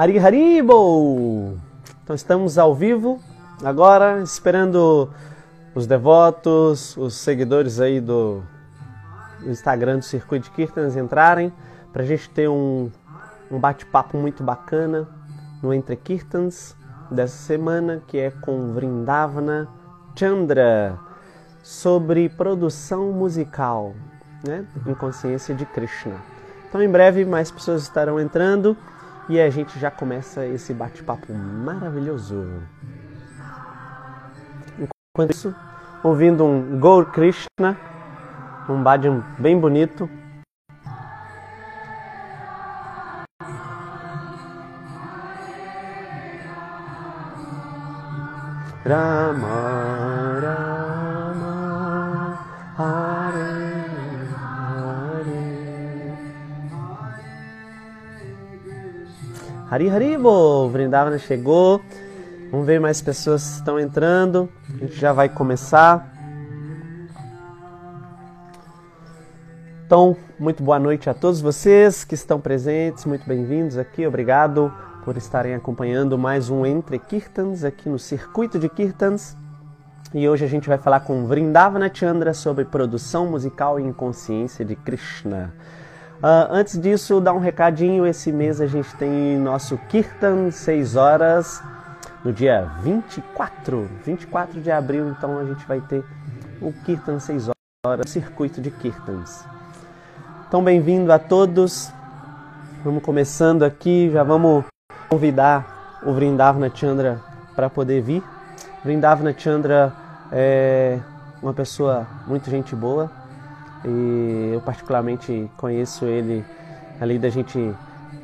Hari Haribo! Então estamos ao vivo agora, esperando os devotos, os seguidores aí do Instagram do Circuito de Kirtans entrarem para a gente ter um, um bate-papo muito bacana no Entre Kirtans dessa semana, que é com Vrindavana Chandra, sobre produção musical, né, em consciência de Krishna. Então, em breve, mais pessoas estarão entrando e a gente já começa esse bate-papo maravilhoso. Enquanto isso, ouvindo um Gaur Krishna, um bhajan bem bonito. Rama, Hari Haribo, Vrindavana chegou. Vamos ver mais pessoas estão entrando. A gente já vai começar. Então, muito boa noite a todos vocês que estão presentes, muito bem-vindos aqui. Obrigado por estarem acompanhando mais um Entre Kirtans aqui no Circuito de Kirtans. E hoje a gente vai falar com Vrindavana Chandra sobre produção musical e inconsciência de Krishna. Uh, antes disso, dar um recadinho: esse mês a gente tem nosso Kirtan 6 horas, no dia 24, 24 de abril. Então a gente vai ter o Kirtan 6 horas, circuito de Kirtans. Então, bem-vindo a todos. Vamos começando aqui, já vamos convidar o Vrindavana Chandra para poder vir. Vrindavana Chandra é uma pessoa muito gente boa e eu particularmente conheço ele ali da gente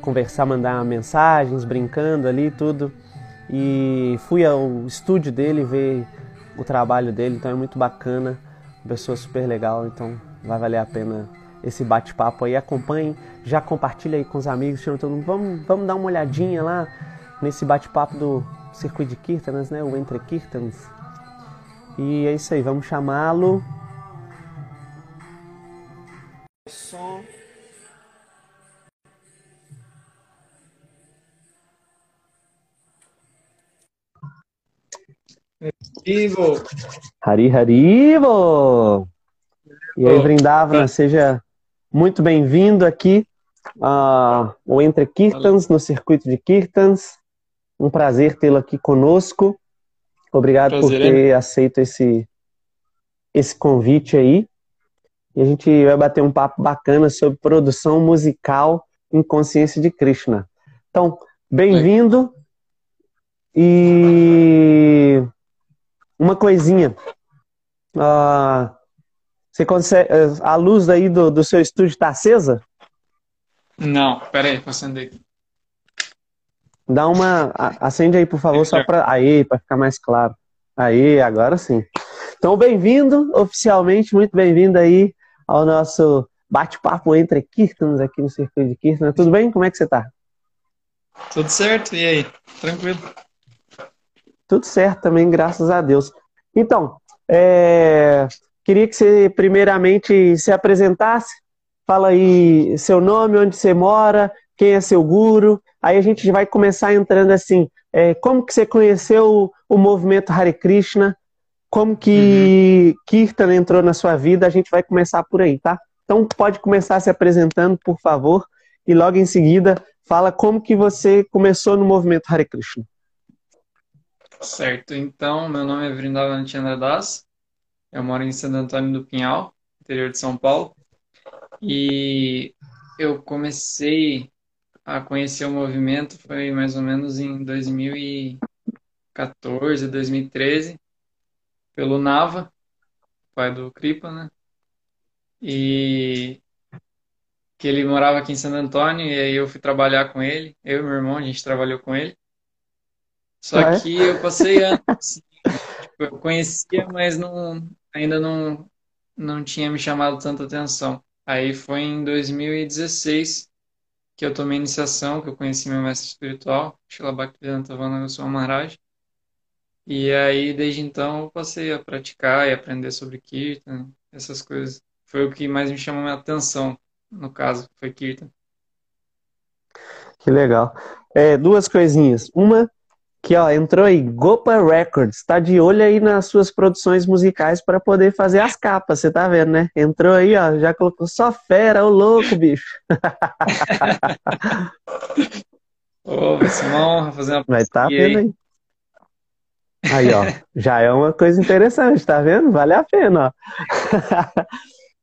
conversar, mandar mensagens, brincando ali tudo. E fui ao estúdio dele ver o trabalho dele, então é muito bacana, pessoa super legal, então vai valer a pena esse bate-papo aí. Acompanhe, já compartilha aí com os amigos, chama todo mundo. Vamos, vamos dar uma olhadinha lá nesse bate-papo do Circuito de Kirtanas, né? O Entre Kirtans. E é isso aí, vamos chamá-lo. Som. Ivo. Hari Harivo! E aí, Vrindavana, seja muito bem-vindo aqui ao uh, Entre Kirtans, no circuito de Kirtans. Um prazer tê-lo aqui conosco. Obrigado prazer, por ter é. aceito esse, esse convite aí. E a gente vai bater um papo bacana sobre produção musical em consciência de Krishna. Então, bem-vindo. E uma coisinha. Uh, você consegue. A luz aí do, do seu estúdio está acesa? Não, peraí, vou acender aqui. Dá uma. Acende aí, por favor, só para. Aí, para ficar mais claro. Aí, agora sim. Então, bem-vindo oficialmente, muito bem-vindo aí ao nosso bate-papo entre Kirtans aqui no Circuito de Kirtan. Tudo bem? Como é que você está? Tudo certo, e aí? Tranquilo? Tudo certo também, graças a Deus. Então, é... Queria que você primeiramente se apresentasse. Fala aí seu nome, onde você mora, quem é seu guru. Aí a gente vai começar entrando assim, é, como que você conheceu o, o, movimento Hare Krishna, como que uhum. Kirtan entrou na sua vida, a gente vai começar por aí, tá? Então pode começar se apresentando, por favor, e logo em seguida fala como que você começou no movimento Hare Krishna. Certo, então meu nome é Vrindavan Chandra Das, eu moro em Santo Antônio do Pinhal, interior de São Paulo. E eu comecei a conhecer o movimento foi mais ou menos em 2014, 2013, pelo Nava, pai do Kripa, né? E que ele morava aqui em Santo Antônio e aí eu fui trabalhar com ele, eu e meu irmão, a gente trabalhou com ele. Só ah, é? que eu passei anos, tipo, eu conhecia, mas não, ainda não, não tinha me chamado tanta atenção. Aí foi em 2016 que eu tomei iniciação, que eu conheci meu mestre espiritual, Shila Bhaktivedanta Vanagoswami Maharaj. E aí, desde então, eu passei a praticar e aprender sobre Kirtan, essas coisas. Foi o que mais me chamou a atenção, no caso, foi Kirtan. Que legal. é, duas coisinhas. Uma, que ó, entrou aí, Gopa Records, tá de olho aí nas suas produções musicais para poder fazer as capas, você tá vendo, né? Entrou aí, ó, já colocou só fera, ô louco, bicho. Ô, vai ser uma honra fazer uma Vai tá vendo aí. aí. Aí, ó, já é uma coisa interessante, tá vendo? Vale a pena, ó.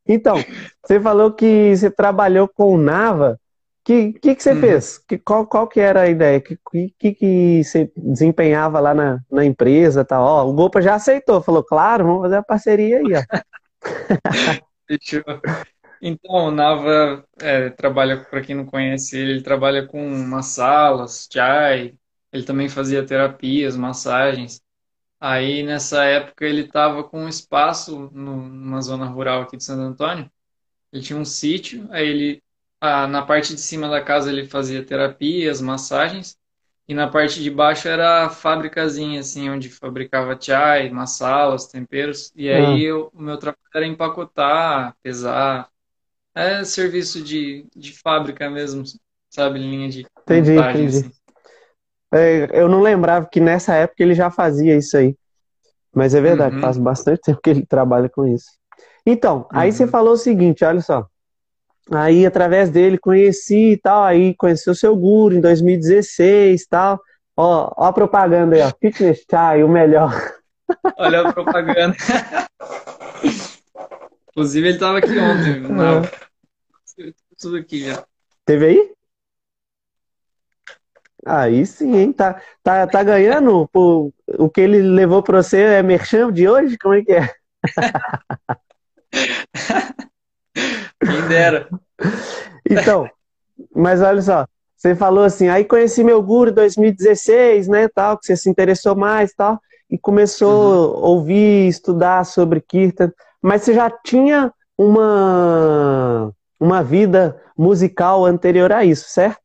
Então, você falou que você trabalhou com o Nava. Que que, que você Uhum. fez? Que, qual, qual que era a ideia? Que que, que você desempenhava lá na, na empresa, tal? Ó, o Gopa já aceitou, falou, claro, vamos fazer a parceria aí, ó. Então, o Nava é, trabalha, para quem não conhece ele, ele trabalha com massalas, chai, ele também fazia terapias, massagens. Aí, nessa época, ele estava com um espaço numa zona rural aqui de Santo Antônio. Ele tinha um sítio, aí ele, ah, na parte de cima da casa ele fazia terapias, massagens, e na parte de baixo era a fábricazinha, assim, onde fabricava chai, massalas, temperos, e Ah, aí eu- o meu trabalho era empacotar, pesar, é serviço de, de fábrica mesmo, sabe, linha de entendi, montagem, entendi. assim. É, eu não lembrava que nessa época ele já fazia isso aí. Mas é verdade, Uhum, faz bastante tempo que ele trabalha com isso. Então, aí você uhum. falou o seguinte, olha só. Aí, através dele, conheci e tal. Aí, conheci o seu guru em 2016 e tal. Ó, ó a propaganda aí, ó. Fitness Chai, o melhor. Olha a propaganda. Inclusive, ele estava aqui ontem, Ah, tudo aqui já. Teve aí? Aí sim, hein? Tá, tá, tá ganhando? Pô, o que ele levou pra você é merchan de hoje? Como é que é? Quem dera. Então, mas olha só, você falou assim, aí conheci meu guru em 2016, né, tal, que você se interessou mais, tal, e começou Uhum. a ouvir, estudar sobre Kirtan, mas você já tinha uma uma vida musical anterior a isso, certo?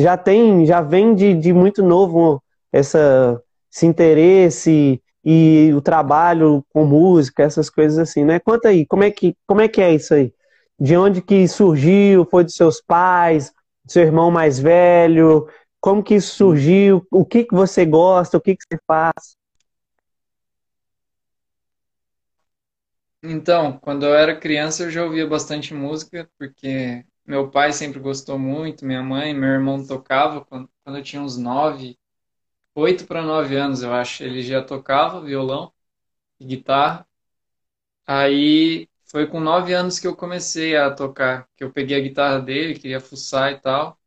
Já tem, já vem de, de muito novo essa, esse interesse e o trabalho com música, essas coisas assim, né? Conta aí, como é que, como é que é isso aí? De onde que surgiu? Foi dos seus pais? Do seu irmão mais velho? Como que isso surgiu? O que que você gosta? O que que você faz? Então, quando eu era criança, eu já ouvia bastante música, porque meu pai sempre gostou muito, minha mãe, meu irmão tocava quando, quando eu tinha uns nove, oito para nove anos, eu acho. Ele já tocava violão e guitarra. Aí foi com nove anos que eu comecei a tocar, que eu peguei a guitarra dele, queria fuçar e tal.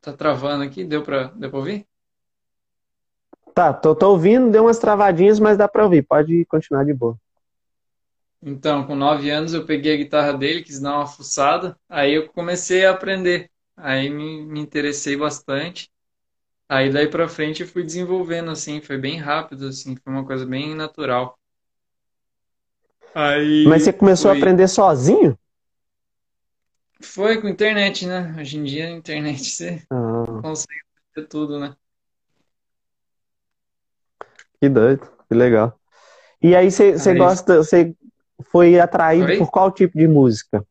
Tá travando aqui? Deu pra, deu ouvir? Tá, tô, tô ouvindo, deu umas travadinhas, mas dá pra ouvir. Pode continuar de boa. Então, com nove anos eu peguei a guitarra dele, quis dar uma fuçada, aí eu comecei a aprender. Aí me, me interessei bastante. Aí daí pra frente eu fui desenvolvendo assim, foi bem rápido assim, foi uma coisa bem natural. Mas você Aí começou a foi, aprender sozinho? foi com internet, né? Hoje em dia, a internet você Ah, consegue fazer tudo, né? que doido, que legal. E aí você, Aí, gosta, você foi atraído oi? por qual tipo de música?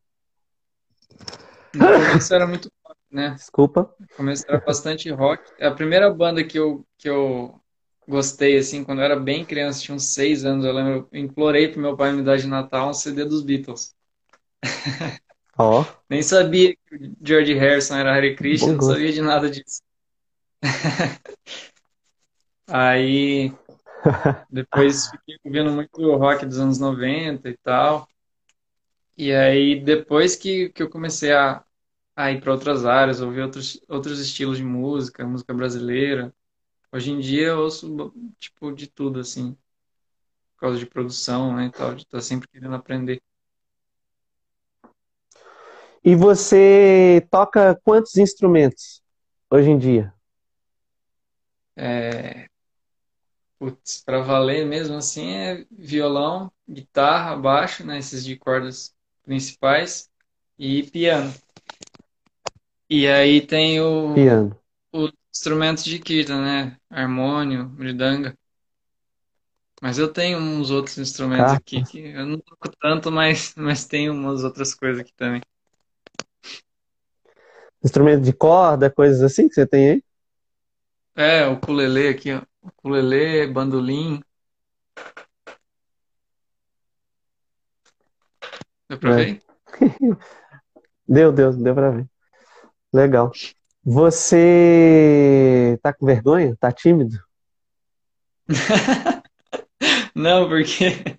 No começo era muito rock, né? Desculpa. No começo era bastante rock. A primeira banda que eu, que eu gostei, assim, quando eu era bem criança, tinha uns seis anos, eu lembro, eu implorei pro meu pai me dar de Natal um CD dos Beatles. Ó, Nem sabia que o George Harrison era Hare Krishna, bom não sabia de nada disso. Aí depois fiquei ouvindo muito rock dos anos 90 e tal. E aí depois que, que eu comecei a, a ir para outras áreas, ouvir outros, outros estilos de música, música brasileira. Hoje em dia eu ouço tipo de tudo assim, por causa de produção, né, e tal, de estar sempre querendo aprender. E você toca quantos instrumentos hoje em dia? É, putz, para valer mesmo assim é violão, guitarra, baixo, né, esses de cordas principais e piano. E aí tem o, Piano. os instrumentos de kirtan, né, harmônio, mridanga. Mas eu tenho uns outros instrumentos aqui Carpas. que eu não toco tanto, mas, mas tenho umas outras coisas aqui também. instrumento de corda, coisas assim que você tem aí? É, o ukulele aqui, ó. Ukulele, bandolim. Deu pra É. ver? Deu, deu, deu pra ver. Legal. Você tá com vergonha? Tá tímido? Não, porque.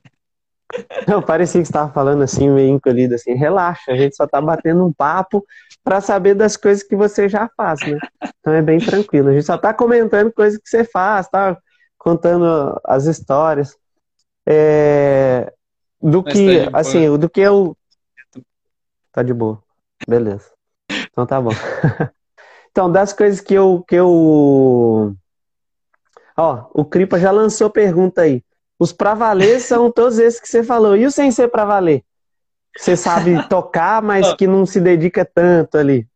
Não, parecia que você estava falando assim, meio encolhido assim. Relaxa, a gente só tá batendo um papo para saber das coisas que você já faz, né? Então é bem tranquilo. A gente só tá comentando coisas que você faz, tá contando as histórias. É, Do Mas que, tá de boa. assim, do que eu. Tá de boa. Beleza. Então tá bom. Então, das coisas que eu, que eu. Ó, o Cripa já lançou pergunta aí. Os pra valer são todos esses que você falou. E o sem ser pra valer? Você sabe tocar, mas que não se dedica tanto ali.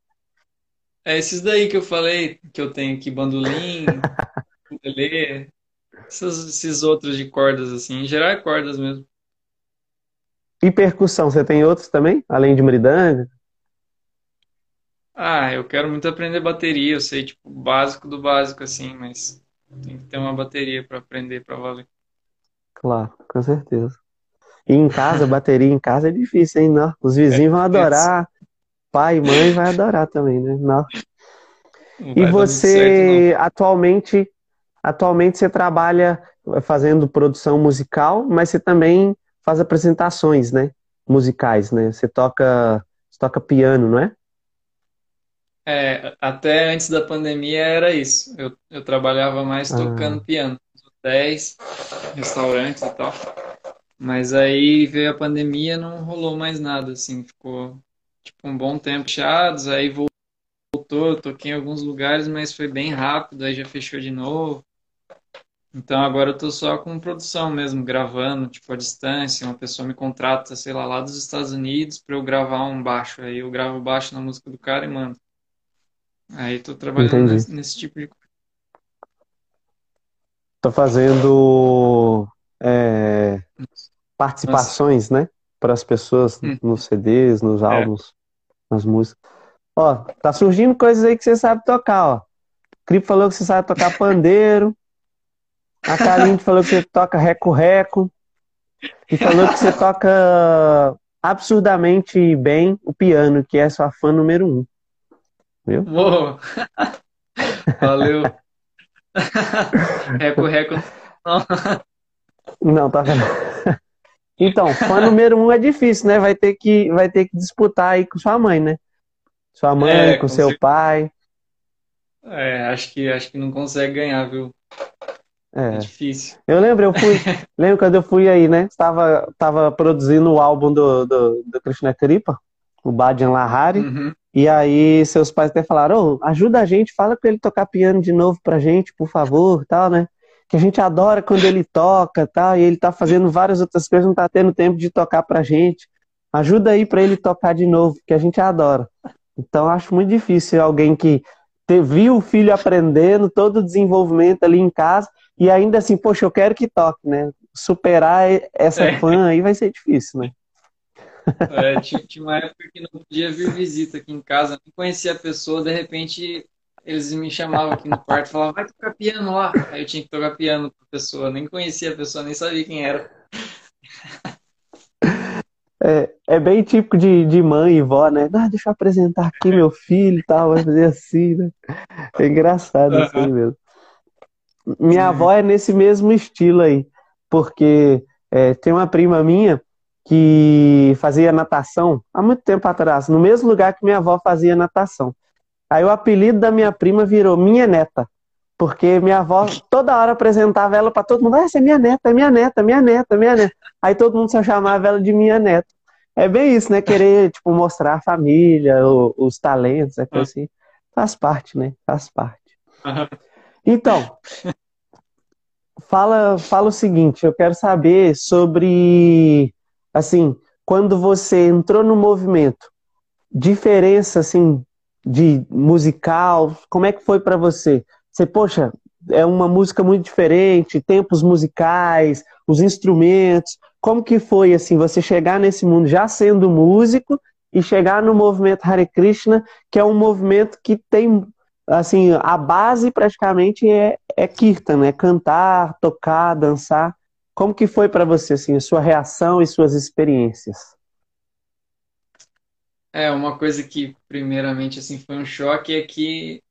É esses daí que eu falei, que eu tenho aqui, bandolim, ukulele, esses, esses outros de cordas, assim. Em geral é cordas mesmo. E percussão, você tem outros também? Além de mridanga? Ah, eu quero muito aprender bateria, eu sei, tipo, o básico do básico, assim, mas tem que ter uma bateria pra aprender pra valer. Claro, com certeza. E em casa, bateria em casa é difícil, hein? Não, os vizinhos vão adorar. Pai e mãe vai adorar também, né? Não. Não E muito certo, você atualmente, atualmente você trabalha fazendo produção musical, mas você também faz apresentações, né? Musicais, né? Você toca, você toca piano, não é? É, até antes da pandemia era isso. Eu, eu trabalhava mais Ah. tocando piano, nos hotéis, restaurantes e tal. Mas aí veio a pandemia, não rolou mais nada, assim, ficou tipo um bom tempo fechados, aí voltou, eu toquei em alguns lugares, mas foi bem rápido, aí já fechou de novo. Então agora eu tô só com produção mesmo, gravando, tipo, à distância. Uma pessoa me contrata, sei lá, lá dos Estados Unidos para eu gravar um baixo. Aí eu gravo baixo na música do cara e mando. Aí tô trabalhando nesse, nesse tipo de coisa. Tô fazendo é, participações, né? Para as pessoas Hum. nos CDs, nos É. álbuns, nas músicas. Ó, tá surgindo coisas aí que você sabe tocar, ó. O Cripo falou que você sabe tocar pandeiro. A Karine falou que você toca reco-reco. E falou que você toca absurdamente bem o piano, que é sua fã número um. Viu? Uou! Valeu! Reco, reco. Não. Não, tá vendo? Então, fã número um é difícil, né? Vai ter que, vai ter que disputar aí com sua mãe, né? Sua mãe, É, com com seu pai. É, acho que, acho que não consegue ganhar, viu? É É. difícil. Eu lembro, eu fui, lembro quando eu fui aí, né? Estava, tava produzindo o álbum do, do, do Krishna Kripa, o Bhajan Lahari, Uhum. E aí seus pais até falaram, ô, ajuda a gente, fala com ele tocar piano de novo pra gente, por favor, tal, né? Que a gente adora quando ele toca, tal, e ele tá fazendo várias outras coisas, não tá tendo tempo de tocar pra gente. Ajuda aí pra ele tocar de novo, que a gente adora. Então, acho muito difícil alguém que viu o filho aprendendo, todo o desenvolvimento ali em casa, e ainda assim, poxa, eu quero que toque, né? Superar essa É. fã aí vai ser difícil, né? É, tinha, tinha uma época que não podia vir visita aqui em casa, nem conhecia a pessoa, de repente eles me chamavam aqui no quarto e falavam, vai tocar piano lá. Aí eu tinha que tocar piano pra pessoa, nem conhecia a pessoa, nem sabia quem era. É, é bem típico de, de mãe e vó, né? Ah, deixa eu apresentar aqui meu filho e tal, vai fazer assim, né? É engraçado isso aí mesmo. Minha avó é nesse mesmo estilo aí, porque é, tem uma prima minha que fazia natação há muito tempo atrás, no mesmo lugar que minha avó fazia natação. Aí o apelido da minha prima virou Minha Neta, porque minha avó toda hora apresentava ela para todo mundo, ah, essa é minha neta, é minha neta, minha neta, minha neta. Aí todo mundo só chamava ela de minha neta. É bem isso, né? Querer, tipo, mostrar a família, o- os talentos, é coisa assim. Faz parte, né? Faz parte. Então, fala, fala o seguinte, eu quero saber sobre, assim, quando você entrou no movimento, diferença, assim, de musical, como é que foi pra você? Você, poxa, é uma música muito diferente, tempos musicais, os instrumentos, como que foi, assim, você chegar nesse mundo já sendo músico e chegar no movimento Hare Krishna, que é um movimento que tem, assim, a base praticamente é, é kirtan, né? Cantar, tocar, dançar. Como que foi para você, assim, a sua reação e suas experiências? É, uma coisa que primeiramente assim foi um choque é que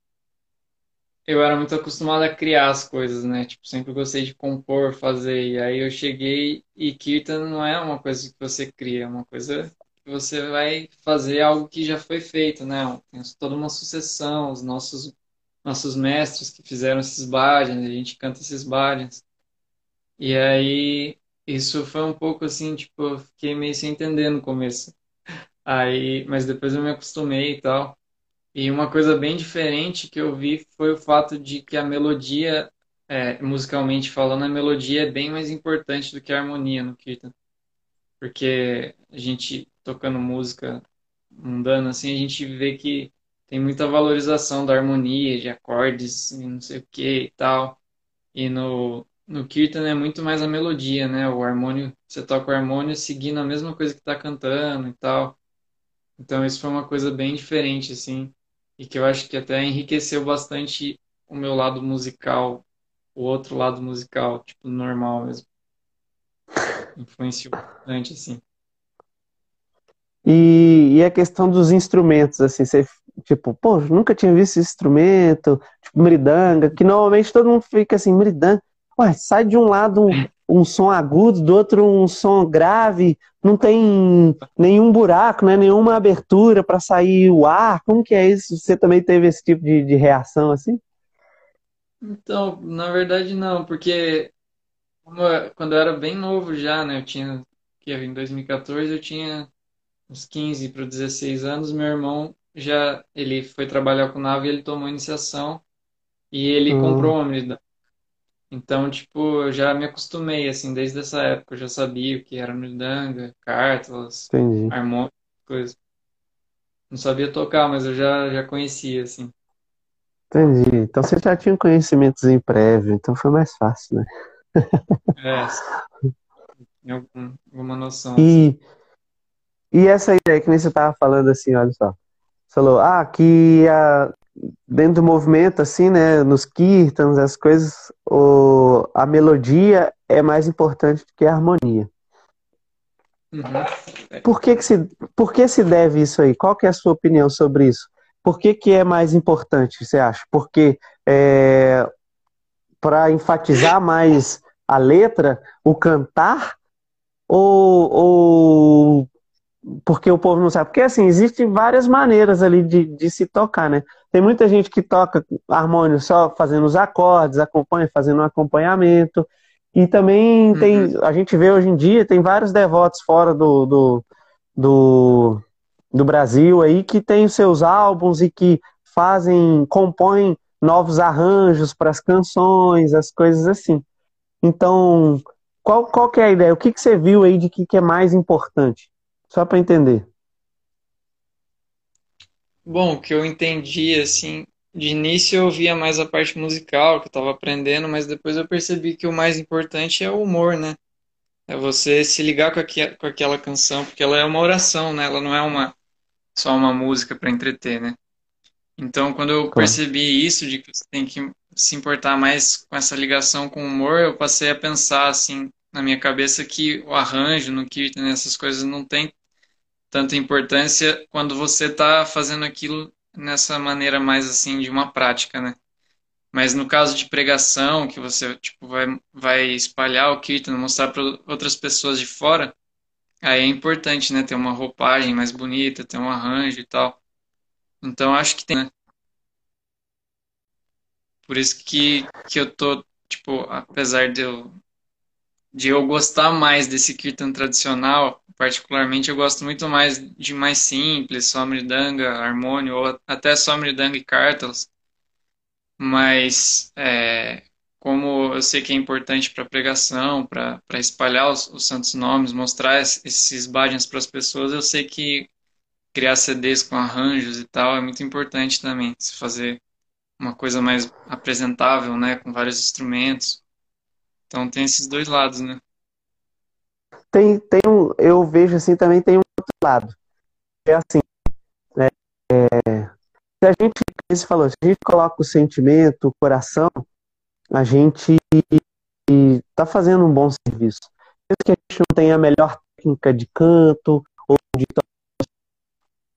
eu era muito acostumado a criar as coisas, né? Tipo, sempre gostei de compor, fazer. E aí eu cheguei e Kirtan não é uma coisa que você cria, é uma coisa que você vai fazer algo que já foi feito, né? Tem toda uma sucessão, os nossos nossos mestres que fizeram esses bhajans, a gente canta esses bhajans. E aí isso foi um pouco assim, tipo, eu fiquei meio sem entender no começo. Aí, mas depois eu me acostumei e tal. E uma coisa bem diferente que eu vi foi o fato de que a melodia, é, musicalmente falando, a melodia é bem mais importante do que a harmonia no Kirtan. Porque a gente tocando música mundana, assim, a gente vê que tem muita valorização da harmonia, de acordes e não sei o que e tal. E no, no Kirtan é muito mais a melodia, né? O harmônio, você toca o harmônio seguindo a mesma coisa que está cantando e tal. Então isso foi uma coisa bem diferente, assim e que eu acho que até enriqueceu bastante o meu lado musical, o outro lado musical, tipo, normal mesmo. Influenciou bastante, assim. E, e a questão dos instrumentos, assim, você, tipo, pô, nunca tinha visto esse instrumento, tipo, mridanga, que normalmente todo mundo fica assim, mridanga, ué, sai de um lado um, um som agudo, do outro um som grave, não tem nenhum buraco, né, nenhuma abertura para sair o ar. Como que é isso? Você também teve esse tipo de, de reação assim? Então, na verdade não, porque quando eu era bem novo já, né, eu tinha, que em 2014 eu tinha uns 15 para 16 anos, meu irmão já, ele foi trabalhar com nave, ele tomou iniciação e ele hum. comprou uma então, tipo, eu já me acostumei, assim, desde essa época. Eu já sabia o que era mridanga, cártalas, harmônicas, coisas. Não sabia tocar, mas eu já, já conhecia, assim. Entendi. Então você já tinha conhecimentos em prévio, então foi mais fácil, né? É, tinha alguma noção. E, assim. e essa ideia que nem você estava falando assim, olha só. Você falou, ah, que a, dentro do movimento, assim, né, nos kirtans, as coisas, o, a melodia é mais importante do que a harmonia. Uhum. Por, que, que, se, por que se deve isso aí? Qual que é a sua opinião sobre isso? Por que, que é mais importante, você acha? Porque é, para enfatizar mais a letra, o cantar, ou, ou porque o povo não sabe. Porque assim, existem várias maneiras ali de, de se tocar, né? Tem muita gente que toca harmônio só fazendo os acordes, acompanha, fazendo um acompanhamento. E também uhum. tem, a gente vê hoje em dia, tem vários devotos fora do, do, do, do Brasil aí que tem os seus álbuns e que fazem, compõem novos arranjos para as canções, as coisas assim. Então, qual, qual que é a ideia? O que, que você viu aí de que, que é mais importante? Só para entender. Bom, o que eu entendi, assim, de início eu via mais a parte musical, que eu estava aprendendo, mas depois eu percebi que o mais importante é o humor, né? É você se ligar com, com aquela canção, porque ela é uma oração, né? Ela não é uma só uma música para entreter, né? Então, quando eu percebi isso, de que você tem que se importar mais com essa ligação com o humor, eu passei a pensar, assim, na minha cabeça que o arranjo no Kirtan, essas coisas não tem tanta importância quando você está fazendo aquilo nessa maneira mais assim de uma prática, né? Mas no caso de pregação, que você tipo vai vai espalhar o kirtan, mostrar para outras pessoas de fora, aí é importante, né, ter uma roupagem mais bonita, ter um arranjo e tal. Então acho que tem, né? Por isso que que eu tô tipo, apesar de eu de eu gostar mais desse kirtan tradicional, particularmente eu gosto muito mais de mais simples, só mridanga, harmônio, ou até só mridanga e cartas. Mas é, como eu sei que é importante para pregação, para espalhar os, os, santos nomes, mostrar esses bhajans para as pessoas, eu sei que criar CDs com arranjos e tal é muito importante também, se fazer uma coisa mais apresentável, né, com vários instrumentos. Então tem esses dois lados, né? Tem, tem um, eu vejo assim também tem um outro lado. é assim, é, é, se a gente, você falou, se a gente coloca o sentimento, o coração, a gente está fazendo um bom serviço. Mesmo que a gente não tenha a melhor técnica de canto ou de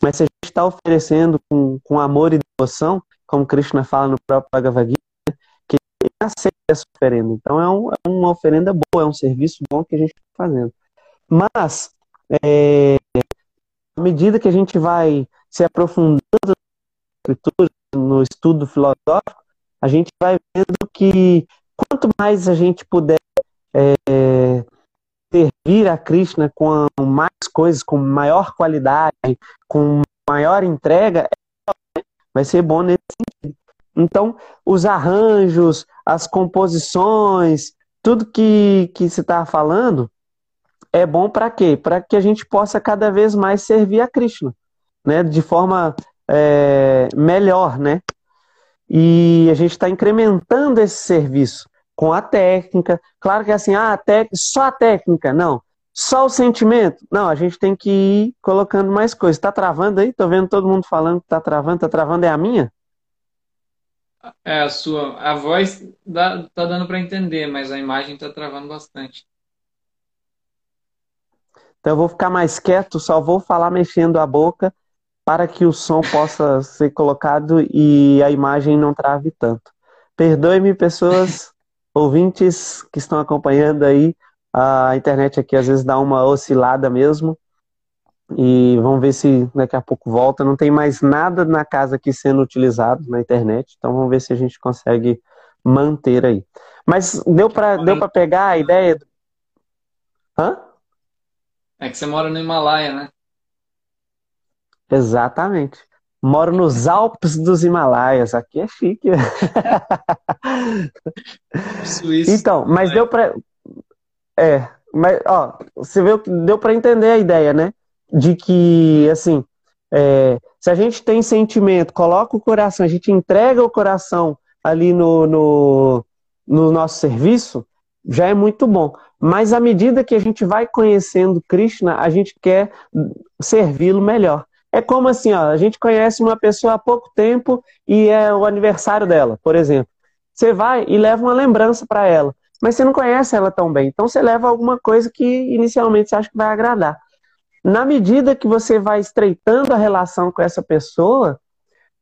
mas se a gente está oferecendo com, com amor e devoção, como Krishna fala no próprio Bhagavad Gita, que ele aceita essa oferenda. Então é, um, é uma oferenda boa, é um serviço bom que a gente está fazendo. Mas, é, à medida que a gente vai se aprofundando na escritura, no estudo filosófico, a gente vai vendo que quanto mais a gente puder é, servir a Krishna com mais coisas, com maior qualidade, com maior entrega, vai ser bom nesse sentido. Então, os arranjos, as composições, tudo que, que se está falando, é bom para quê? Para que a gente possa cada vez mais servir a Krishna, né? De forma é, melhor, né? E a gente está incrementando esse serviço com a técnica. Claro que é assim, ah, a só a técnica, não. Só o sentimento? Não, a gente tem que ir colocando mais coisas. Tá travando aí? Tô vendo todo mundo falando que tá travando. Tá travando é a minha? É a sua. A voz dá, tá dando para entender, mas a imagem tá travando bastante. Então eu vou ficar mais quieto, só vou falar mexendo a boca para que o som possa ser colocado e a imagem não trave tanto. Perdoe-me, pessoas, ouvintes que estão acompanhando aí. A internet aqui às vezes dá uma oscilada mesmo. E vamos ver se daqui a pouco volta. Não tem mais nada na casa aqui sendo utilizado na internet, então vamos ver se a gente consegue manter aí. Mas deu para deu para pegar a ideia? Hã? É que você mora no Himalaia, né? Exatamente. Moro nos Alpes dos Himalaias. Aqui é chique. Suíça. Então, mas deu para É, mas ó, você viu que deu para entender a ideia, né? De que assim, é, se a gente tem sentimento, coloca o coração, a gente entrega o coração ali no, no, no nosso serviço, já é muito bom. Mas à medida que a gente vai conhecendo Krishna, a gente quer servi-lo melhor. É como assim, ó, a gente conhece uma pessoa há pouco tempo e é o aniversário dela, por exemplo. Você vai e leva uma lembrança para ela, mas você não conhece ela tão bem. Então você leva alguma coisa que inicialmente você acha que vai agradar. Na medida que você vai estreitando a relação com essa pessoa,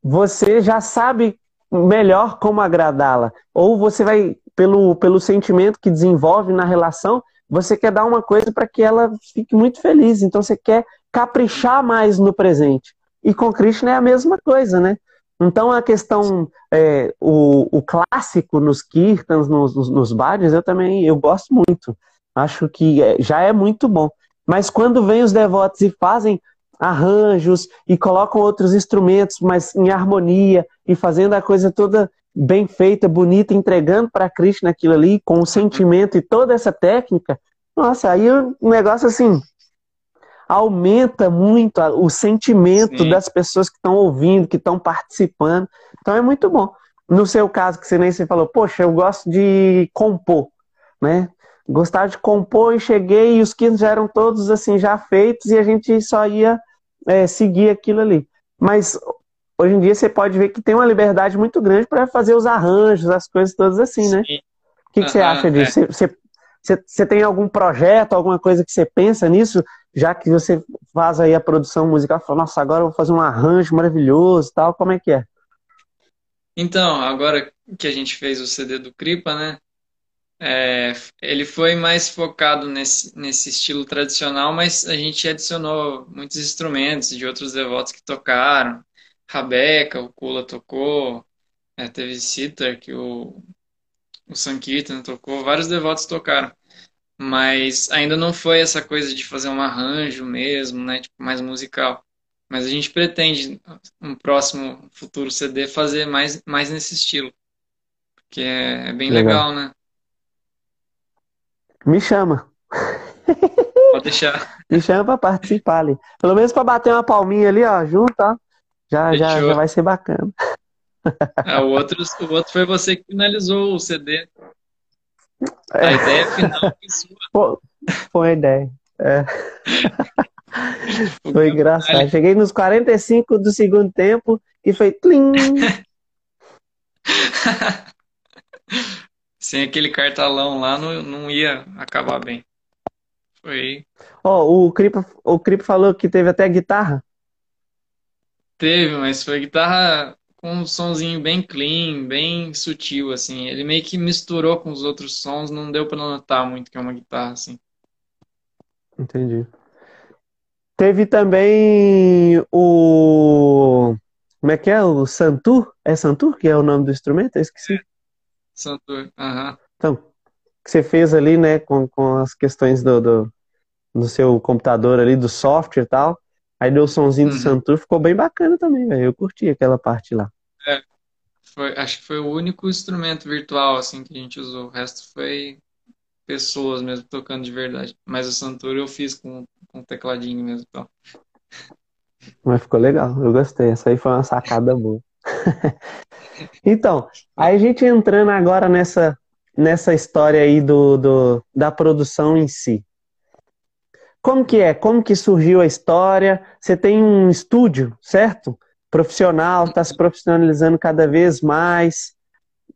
você já sabe melhor como agradá-la. Ou você vai, pelo, pelo sentimento que desenvolve na relação, você quer dar uma coisa para que ela fique muito feliz. Então você quer caprichar mais no presente. E com Krishna é a mesma coisa, né? Então a questão, é, o, o, clássico nos kirtans, nos, nos, nos eu também eu gosto muito. Acho que é, já é muito bom. Mas quando vem os devotos e fazem arranjos e colocam outros instrumentos, mas em harmonia e fazendo a coisa toda bem feita, bonita, entregando para Krishna aquilo ali com o sentimento e toda essa técnica, nossa, aí o negócio assim aumenta muito o sentimento Sim. das pessoas que estão ouvindo, que estão participando. Então é muito bom. No seu caso, que você nem se falou, poxa, eu gosto de compor, né? Gostava de compor e cheguei e os quintos já eram todos assim já feitos e a gente só ia é, seguir aquilo ali. Mas hoje em dia você pode ver que tem uma liberdade muito grande para fazer os arranjos, as coisas todas assim, né? O que, que você acha disso? É. Você, você, você tem algum projeto, alguma coisa que você pensa nisso? já que você faz aí a produção musical, fala, nossa, agora eu vou fazer um arranjo maravilhoso tal, como é que é? Então, agora que a gente fez o CD do Kripa, né, é, ele foi mais focado nesse, nesse estilo tradicional, mas a gente adicionou muitos instrumentos de outros devotos que tocaram, Rabeca, o Kula tocou, é, teve Sitar, que o, o Sankirtan tocou, vários devotos tocaram mas ainda não foi essa coisa de fazer um arranjo mesmo, né, tipo, mais musical. Mas a gente pretende, um próximo futuro CD, fazer mais, mais nesse estilo. Porque é, é bem legal. legal, né? Me chama. Pode deixar. Me chama para participar ali. Pelo menos para bater uma palminha ali, ó, junto, ó. Já, já, já vai ser bacana. É, o, outro, o outro foi você que finalizou o CD. A ideia final foi sua. Pô, foi a ideia. É. foi engraçado. Cheguei nos 45 do segundo tempo e foi tlim. Sem aquele cartalão lá, não, não ia acabar bem. Foi. Ó, oh, o Cripo, o Cripo falou que teve até guitarra. Teve, mas foi guitarra com um sonzinho bem clean, bem sutil, assim. Ele meio que misturou com os outros sons, não deu para notar muito que é uma guitarra, assim. Entendi. Teve também o. Como é que é? O Santur? É Santur que é o nome do instrumento? Eu esqueci. Santur, aham. Uhum. Então, que você fez ali, né, com, com as questões do, do, do seu computador ali, do software e tal. Aí deu o somzinho uhum. do Santur, ficou bem bacana também, velho. Eu curti aquela parte lá. É, foi, acho que foi o único instrumento virtual, assim, que a gente usou. O resto foi pessoas mesmo tocando de verdade. Mas o Santur eu fiz com, com tecladinho mesmo. Então. Mas ficou legal, eu gostei. Essa aí foi uma sacada boa. então, aí a gente entrando agora nessa, nessa história aí do, do, da produção em si. Como que é? Como que surgiu a história? Você tem um estúdio, certo? Profissional, está se profissionalizando cada vez mais,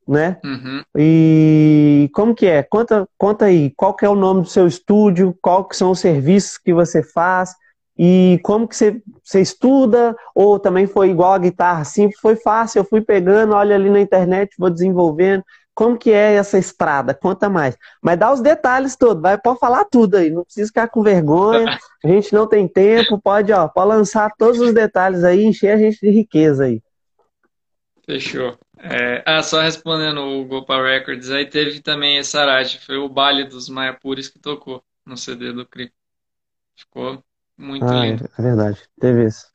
né? Uhum. E como que é? Conta, conta aí, qual que é o nome do seu estúdio? Qual que são os serviços que você faz? E como que você, você estuda? Ou também foi igual a guitarra, assim? Foi fácil, eu fui pegando, olha ali na internet, vou desenvolvendo. Como que é essa estrada? Conta mais. Mas dá os detalhes todos, vai, pode falar tudo aí, não precisa ficar com vergonha, a gente não tem tempo, pode, ó, pode lançar todos os detalhes aí, encher a gente de riqueza aí. Fechou. É, ah, só respondendo o Gopa Records, aí teve também esse Arate, foi o baile dos Maiapuris que tocou no CD do Cri. Ficou muito ah, lindo. É verdade, teve isso.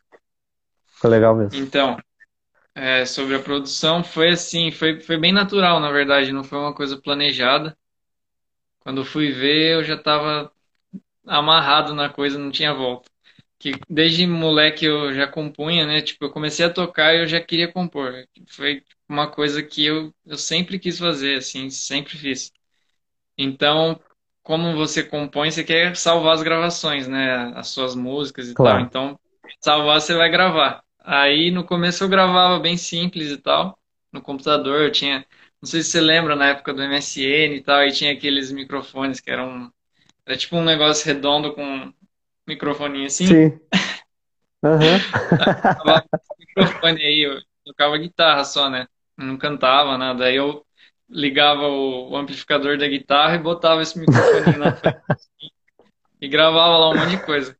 Ficou legal mesmo. Então, é, sobre a produção foi assim, foi, foi bem natural, na verdade, não foi uma coisa planejada. Quando eu fui ver, eu já estava amarrado na coisa, não tinha volta. Que desde moleque eu já compunha, né? Tipo, eu comecei a tocar e eu já queria compor. Foi uma coisa que eu, eu sempre quis fazer, assim, sempre fiz. Então, como você compõe, você quer salvar as gravações, né? As suas músicas e claro. tal. Então, salvar, você vai gravar. Aí no começo eu gravava bem simples e tal, no computador eu tinha, não sei se você lembra na época do MSN e tal, aí tinha aqueles microfones que eram era tipo um negócio redondo com um microfone assim. Sim. Uhum. microfone aí, eu tocava guitarra só, né? Não cantava nada. Aí eu ligava o, amplificador da guitarra e botava esse microfone na frente assim, e gravava lá um monte de coisa.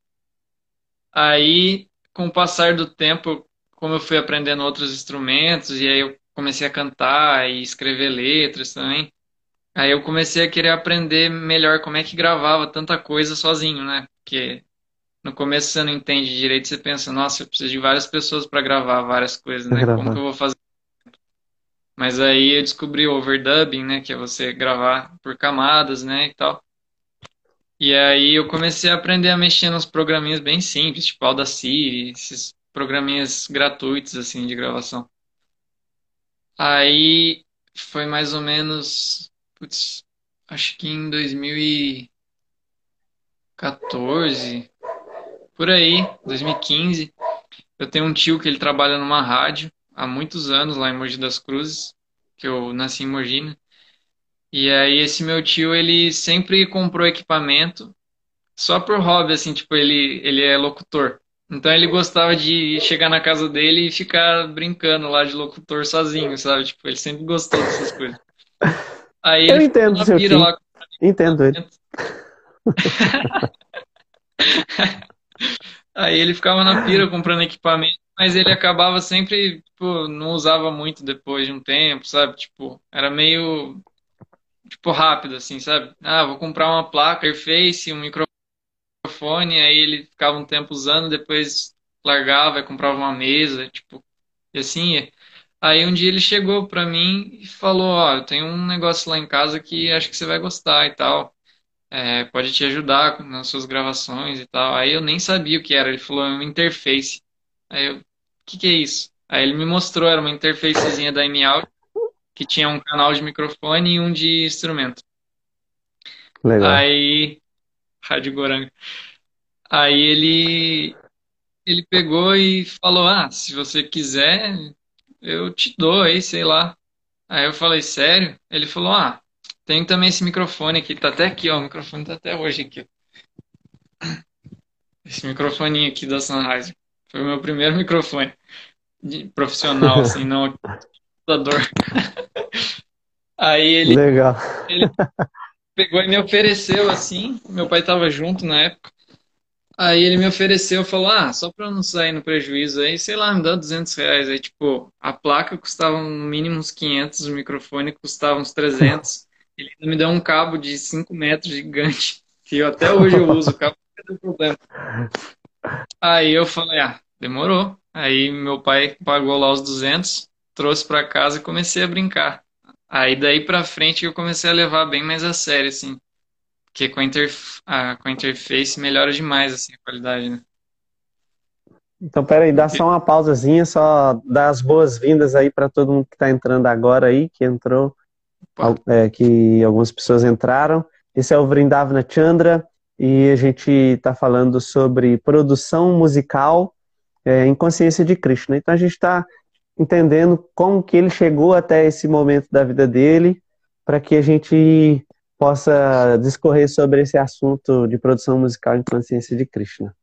Aí com o passar do tempo, como eu fui aprendendo outros instrumentos, e aí eu comecei a cantar e escrever letras também, aí eu comecei a querer aprender melhor como é que gravava tanta coisa sozinho, né? Porque no começo você não entende direito, você pensa, nossa, eu preciso de várias pessoas para gravar várias coisas, né? Como que eu vou fazer? Mas aí eu descobri o overdubbing, né? Que é você gravar por camadas, né? E tal. E aí eu comecei a aprender a mexer nos programinhas bem simples, tipo Audacity, esses programinhas gratuitos assim de gravação. Aí foi mais ou menos, putz, acho que em 2014, por aí, 2015, eu tenho um tio que ele trabalha numa rádio há muitos anos lá em Mogi das Cruzes, que eu nasci em Mogi, né? E aí esse meu tio, ele sempre comprou equipamento só por hobby, assim, tipo, ele, ele é locutor. Então ele gostava de chegar na casa dele e ficar brincando lá de locutor sozinho, sabe? Tipo, ele sempre gostou dessas coisas. Aí Eu entendo seu tio. Lá... Entendo ele. Aí ele ficava na pira comprando equipamento, mas ele acabava sempre, tipo, não usava muito depois de um tempo, sabe? Tipo, era meio tipo, rápido, assim, sabe? Ah, vou comprar uma placa Airface, um microfone, aí ele ficava um tempo usando, depois largava e comprava uma mesa, tipo, e assim. Aí um dia ele chegou pra mim e falou, ó, eu tenho um negócio lá em casa que acho que você vai gostar e tal. É, pode te ajudar nas suas gravações e tal. Aí eu nem sabia o que era. Ele falou, é uma interface. Aí eu, o que que é isso? Aí ele me mostrou, era uma interfacezinha da M-Audio que tinha um canal de microfone e um de instrumento. Legal. Aí, Rádio Goranga. Aí ele, ele pegou e falou: Ah, se você quiser, eu te dou aí, sei lá. Aí eu falei: Sério? Ele falou: Ah, tem também esse microfone aqui, tá até aqui, ó. O microfone tá até hoje aqui. Esse microfoninho aqui da Sennheiser. Foi o meu primeiro microfone profissional, assim, não computador. Aí ele, Legal. ele pegou e me ofereceu assim. Meu pai estava junto na época. Aí ele me ofereceu, falou: Ah, só para não sair no prejuízo aí, sei lá, me dá 200 reais. Aí, tipo, a placa custava no mínimo uns 500, o microfone custava uns 300. Ele ainda me deu um cabo de 5 metros gigante, que eu até hoje eu uso, o cabo não tem problema. Aí eu falei: Ah, demorou. Aí meu pai pagou lá os 200, trouxe para casa e comecei a brincar. Aí daí pra frente eu comecei a levar bem mais a sério, assim. Porque com a, interf a, com a interface melhora demais, assim, a qualidade, né? Então, peraí, dá só uma pausazinha, só dar as boas-vindas aí para todo mundo que está entrando agora aí, que entrou, é, que algumas pessoas entraram. Esse é o Vrindavana Chandra e a gente está falando sobre produção musical é, em consciência de Krishna. Então a gente está entendendo como que ele chegou até esse momento da vida dele, para que a gente possa discorrer sobre esse assunto de produção musical em consciência de Krishna.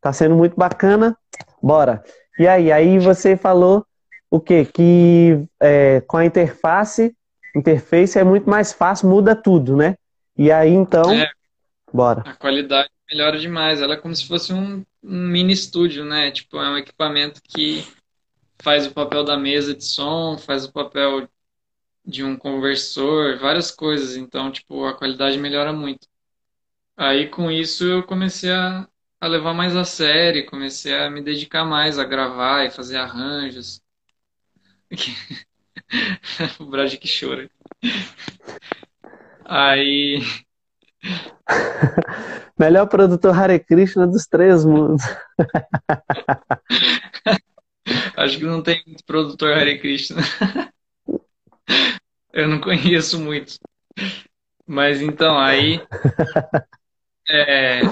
Tá sendo muito bacana. Bora. E aí, aí você falou o quê? Que é, com a interface, interface é muito mais fácil, muda tudo, né? E aí então, é, bora. A qualidade melhora demais. Ela é como se fosse um, um mini estúdio, né? Tipo, é um equipamento que faz o papel da mesa de som, faz o papel de um conversor, várias coisas. Então, tipo, a qualidade melhora muito. Aí, com isso, eu comecei a, a levar mais a sério, comecei a me dedicar mais a gravar e fazer arranjos. o Brad que chora. Aí. Melhor produtor Hare Krishna dos três mundos. Acho que não tem muito produtor Hare Krishna. Eu não conheço muito. Mas então, aí. É,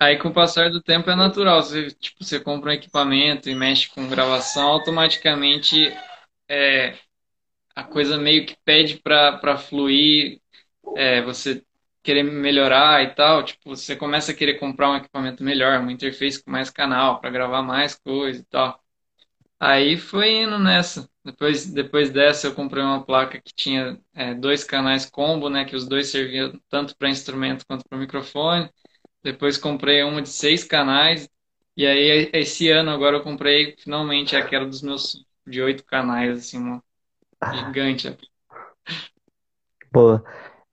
aí com o passar do tempo é natural. Você, tipo, você compra um equipamento e mexe com gravação, automaticamente é, a coisa meio que pede para fluir, é, você querer melhorar e tal, tipo, você começa a querer comprar um equipamento melhor, uma interface com mais canal, para gravar mais coisa e tal. Aí foi indo nessa. Depois, depois dessa, eu comprei uma placa que tinha é, dois canais combo, né? Que os dois serviam tanto para instrumento quanto para microfone. Depois comprei uma de seis canais. E aí, esse ano, agora, eu comprei finalmente aquela dos meus de oito canais, assim, uma gigante. Boa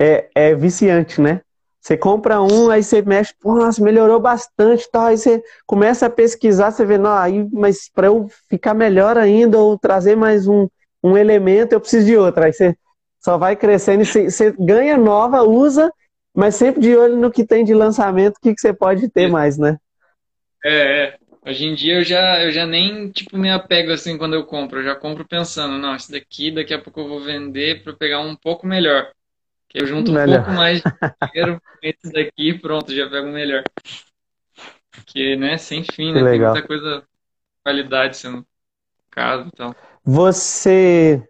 é, é viciante, né? Você compra um, aí você mexe, pô, nossa, melhorou bastante, tal. Aí você começa a pesquisar, você vê, não, aí, mas para eu ficar melhor ainda ou trazer mais um, um elemento, eu preciso de outro. Aí você só vai crescendo e você, você ganha nova, usa, mas sempre de olho no que tem de lançamento, o que, que você pode ter mais, né? É, é. Hoje em dia eu já, eu já nem tipo me apego assim quando eu compro, eu já compro pensando, não, daqui daqui a pouco eu vou vender para pegar um pouco melhor. Que eu junto melhor. um pouco mais de dinheiro com esses daqui pronto, já pego melhor. Porque, né, sem fim, né? Tem muita coisa, qualidade sendo caso e tal. Você.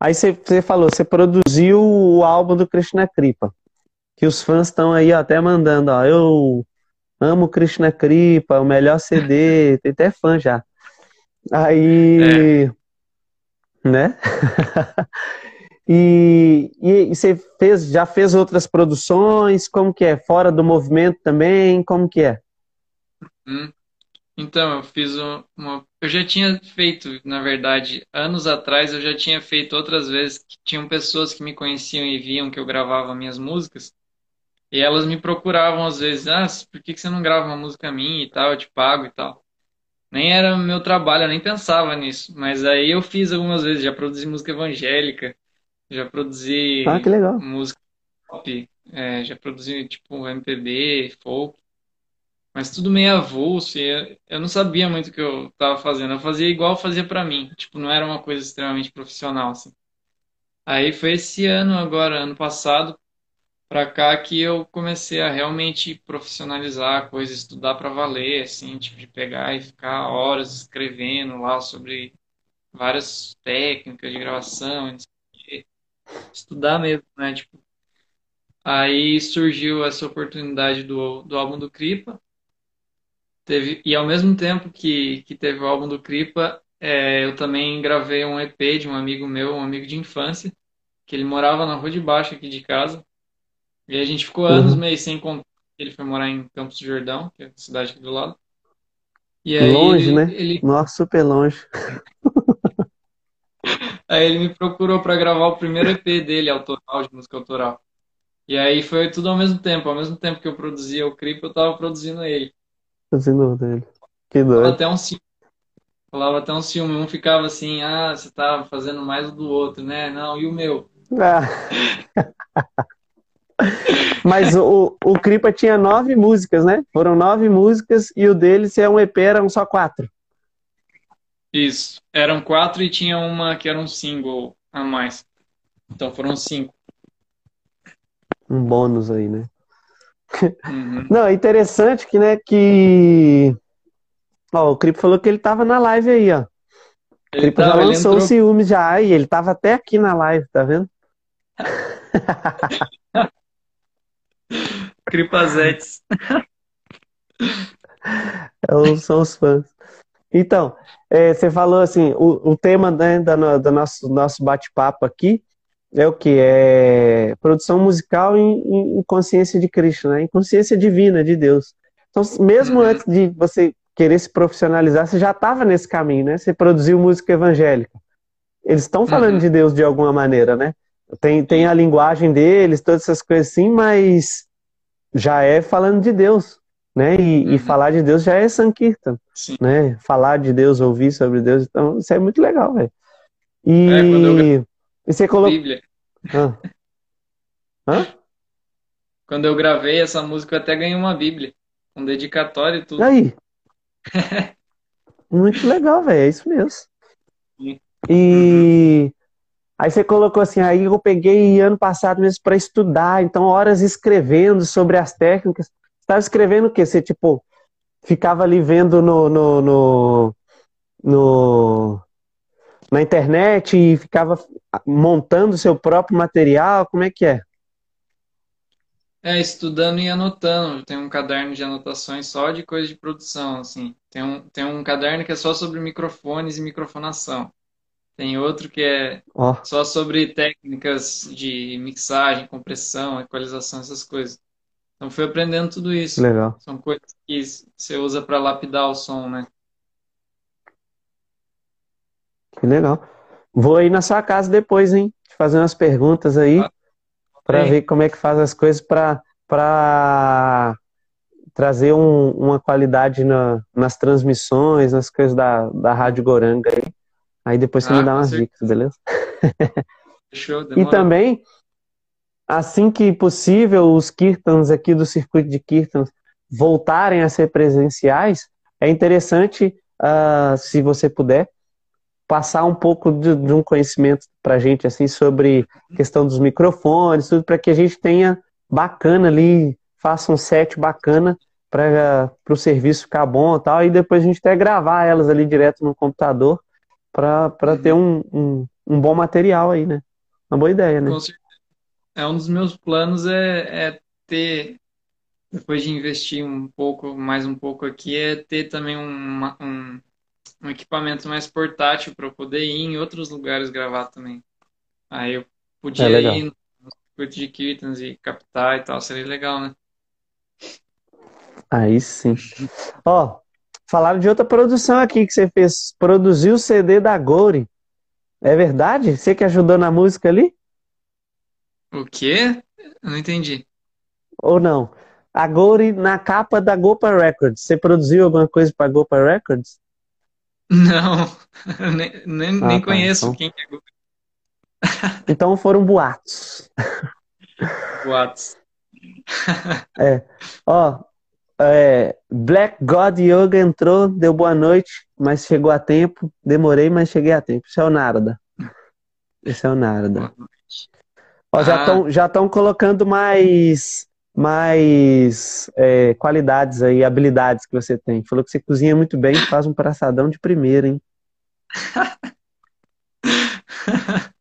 Aí você, você falou, você produziu o álbum do Krishna Kripa. Que os fãs estão aí até mandando, ó. Eu amo Krishna Kripa, o melhor CD, tem até fã já. Aí. É. Né? E, e, você fez, já fez outras produções? Como que é? Fora do movimento também? Como que é? Hum. Então, eu fiz uma. Eu já tinha feito, na verdade, anos atrás, eu já tinha feito outras vezes que tinham pessoas que me conheciam e viam que eu gravava minhas músicas. E elas me procuravam às vezes, ah, por que você não grava uma música minha e tal, eu te pago e tal. Nem era meu trabalho, eu nem pensava nisso. Mas aí eu fiz algumas vezes, já produzi música evangélica, já produzi ah, que legal. música pop, é, já produzi tipo MPB, folk, mas tudo meio avulso. E eu não sabia muito o que eu estava fazendo. Eu fazia igual eu fazia para mim, tipo, não era uma coisa extremamente profissional assim. Aí foi esse ano agora, ano passado, para cá que eu comecei a realmente profissionalizar a coisa, estudar para valer, assim, tipo, de pegar e ficar horas escrevendo lá sobre várias técnicas de gravação, estudar mesmo, né? Tipo, aí surgiu essa oportunidade do, do álbum do Kripa, teve, e ao mesmo tempo que, que teve o álbum do Kripa, é, eu também gravei um EP de um amigo meu, um amigo de infância, que ele morava na rua de baixo aqui de casa, e a gente ficou anos uhum. meio sem contato, ele foi morar em Campos do Jordão, que é a cidade aqui do lado, e aí longe, ele, né? Ele... Nossa, super longe. Aí ele me procurou para gravar o primeiro EP dele, autoral, de música autoral. E aí foi tudo ao mesmo tempo. Ao mesmo tempo que eu produzia o clipe, eu tava produzindo ele. Produzindo dele. Que doido. Falava até um ciúme. Falava até um ciúme. Um ficava assim, ah, você tá fazendo mais do outro, né? Não, e o meu? Ah. Mas o, o Cripa tinha nove músicas, né? Foram nove músicas e o dele, se é um EP, eram só quatro. Isso. Eram quatro e tinha uma que era um single a mais. Então foram cinco. Um bônus aí, né? Uhum. Não, é interessante que, né, que... Ó, o Cripa falou que ele tava na live aí, ó. O Cripa já lançou o ciúme já, e ele tava até aqui na live, tá vendo? Cripazetes. É são os fãs. Então, é, você falou assim, o, o tema né, da, do nosso, nosso bate-papo aqui é o que? É produção musical em, em, consciência de Cristo, né? em consciência divina de Deus. Então, mesmo uhum. antes de você querer se profissionalizar, você já estava nesse caminho, né? Você produziu música evangélica. Eles estão falando uhum. de Deus de alguma maneira, né? Tem, tem a linguagem deles, todas essas coisas assim, mas já é falando de Deus, né? E, uhum. e falar de Deus já é Sankirtan, né? Falar de Deus, ouvir sobre Deus, então isso é muito legal, velho. E, é, eu... e você colocou... Bíblia. Hã? Hã? Quando eu gravei essa música, eu até ganhei uma Bíblia, com dedicatório e tudo. Aí? muito legal, velho, é isso mesmo. Sim. E... Uhum. Aí você colocou assim, aí eu peguei ano passado mesmo para estudar, então horas escrevendo sobre as técnicas. Você estava escrevendo o quê? Você, tipo, ficava ali vendo no, no, no, no, na internet e ficava montando seu próprio material? Como é que é? É, estudando e anotando. Tem um caderno de anotações só de coisa de produção, assim. Tem um, tem um caderno que é só sobre microfones e microfonação. Tem outro que é oh. só sobre técnicas de mixagem, compressão, equalização, essas coisas. Então fui aprendendo tudo isso. Legal. São coisas que você usa para lapidar o som, né? Que legal. Vou aí na sua casa depois, hein? Fazer umas perguntas aí ah, para ver como é que faz as coisas para para trazer um, uma qualidade na, nas transmissões, nas coisas da, da Rádio Goranga aí. Aí depois você ah, me dá umas dicas, beleza? Fechou, e também, assim que possível, os kirtans aqui do circuito de kirtans voltarem a ser presenciais, é interessante, uh, se você puder, passar um pouco de, de um conhecimento para a gente assim sobre questão dos microfones, tudo para que a gente tenha bacana ali, faça um set bacana para o serviço ficar bom e tal, e depois a gente até gravar elas ali direto no computador para ter um, um, um, bom material aí, né? Uma boa ideia, né? Com certeza. É um dos meus planos é, é ter, depois de investir um pouco, mais um pouco aqui, é ter também um, um, um equipamento mais portátil para eu poder ir em outros lugares gravar também. Aí eu podia é ir no circuito de kittens e captar e tal, seria legal, né? Aí sim. Ó, Falaram de outra produção aqui que você fez. Produziu o CD da Gore. É verdade? Você que ajudou na música ali? O quê? Eu não entendi. Ou não? A na capa da Gopa Records. Você produziu alguma coisa para Gopa Records? Não, nem, nem, ah, nem tá, conheço então... quem é Gore. então foram boatos. Boatos. é. Ó, é, Black God Yoga entrou, deu boa noite, mas chegou a tempo. Demorei, mas cheguei a tempo. Isso é o Narada. Esse é o Narada. Ó, já estão Ah, já estão colocando mais mais é, qualidades aí, habilidades que você tem. Falou que você cozinha muito bem, faz um praçadão de primeira, hein?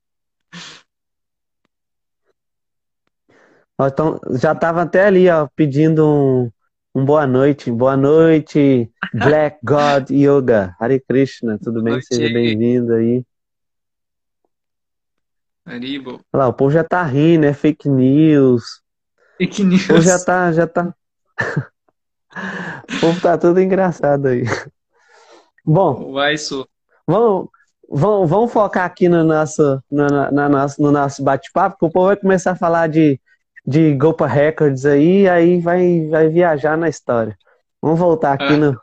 Ó, então, já estava até ali, ó, pedindo um, um boa noite. Boa noite, Black God Yoga. Hare Krishna, tudo bem? Seja bem-vindo aí. Haribo. Lá, o povo já tá rindo, é fake news. Fake O povo já news. tá, já tá. O povo tá todo engraçado aí. Bom, Vai, Su. vamos, vamos, vamos focar aqui no nosso, no, na, na nosso, no nosso bate-papo, porque o povo vai começar a falar de, de Gopa Records aí, aí vai, vai viajar na história. Vamos voltar aqui Ah, no,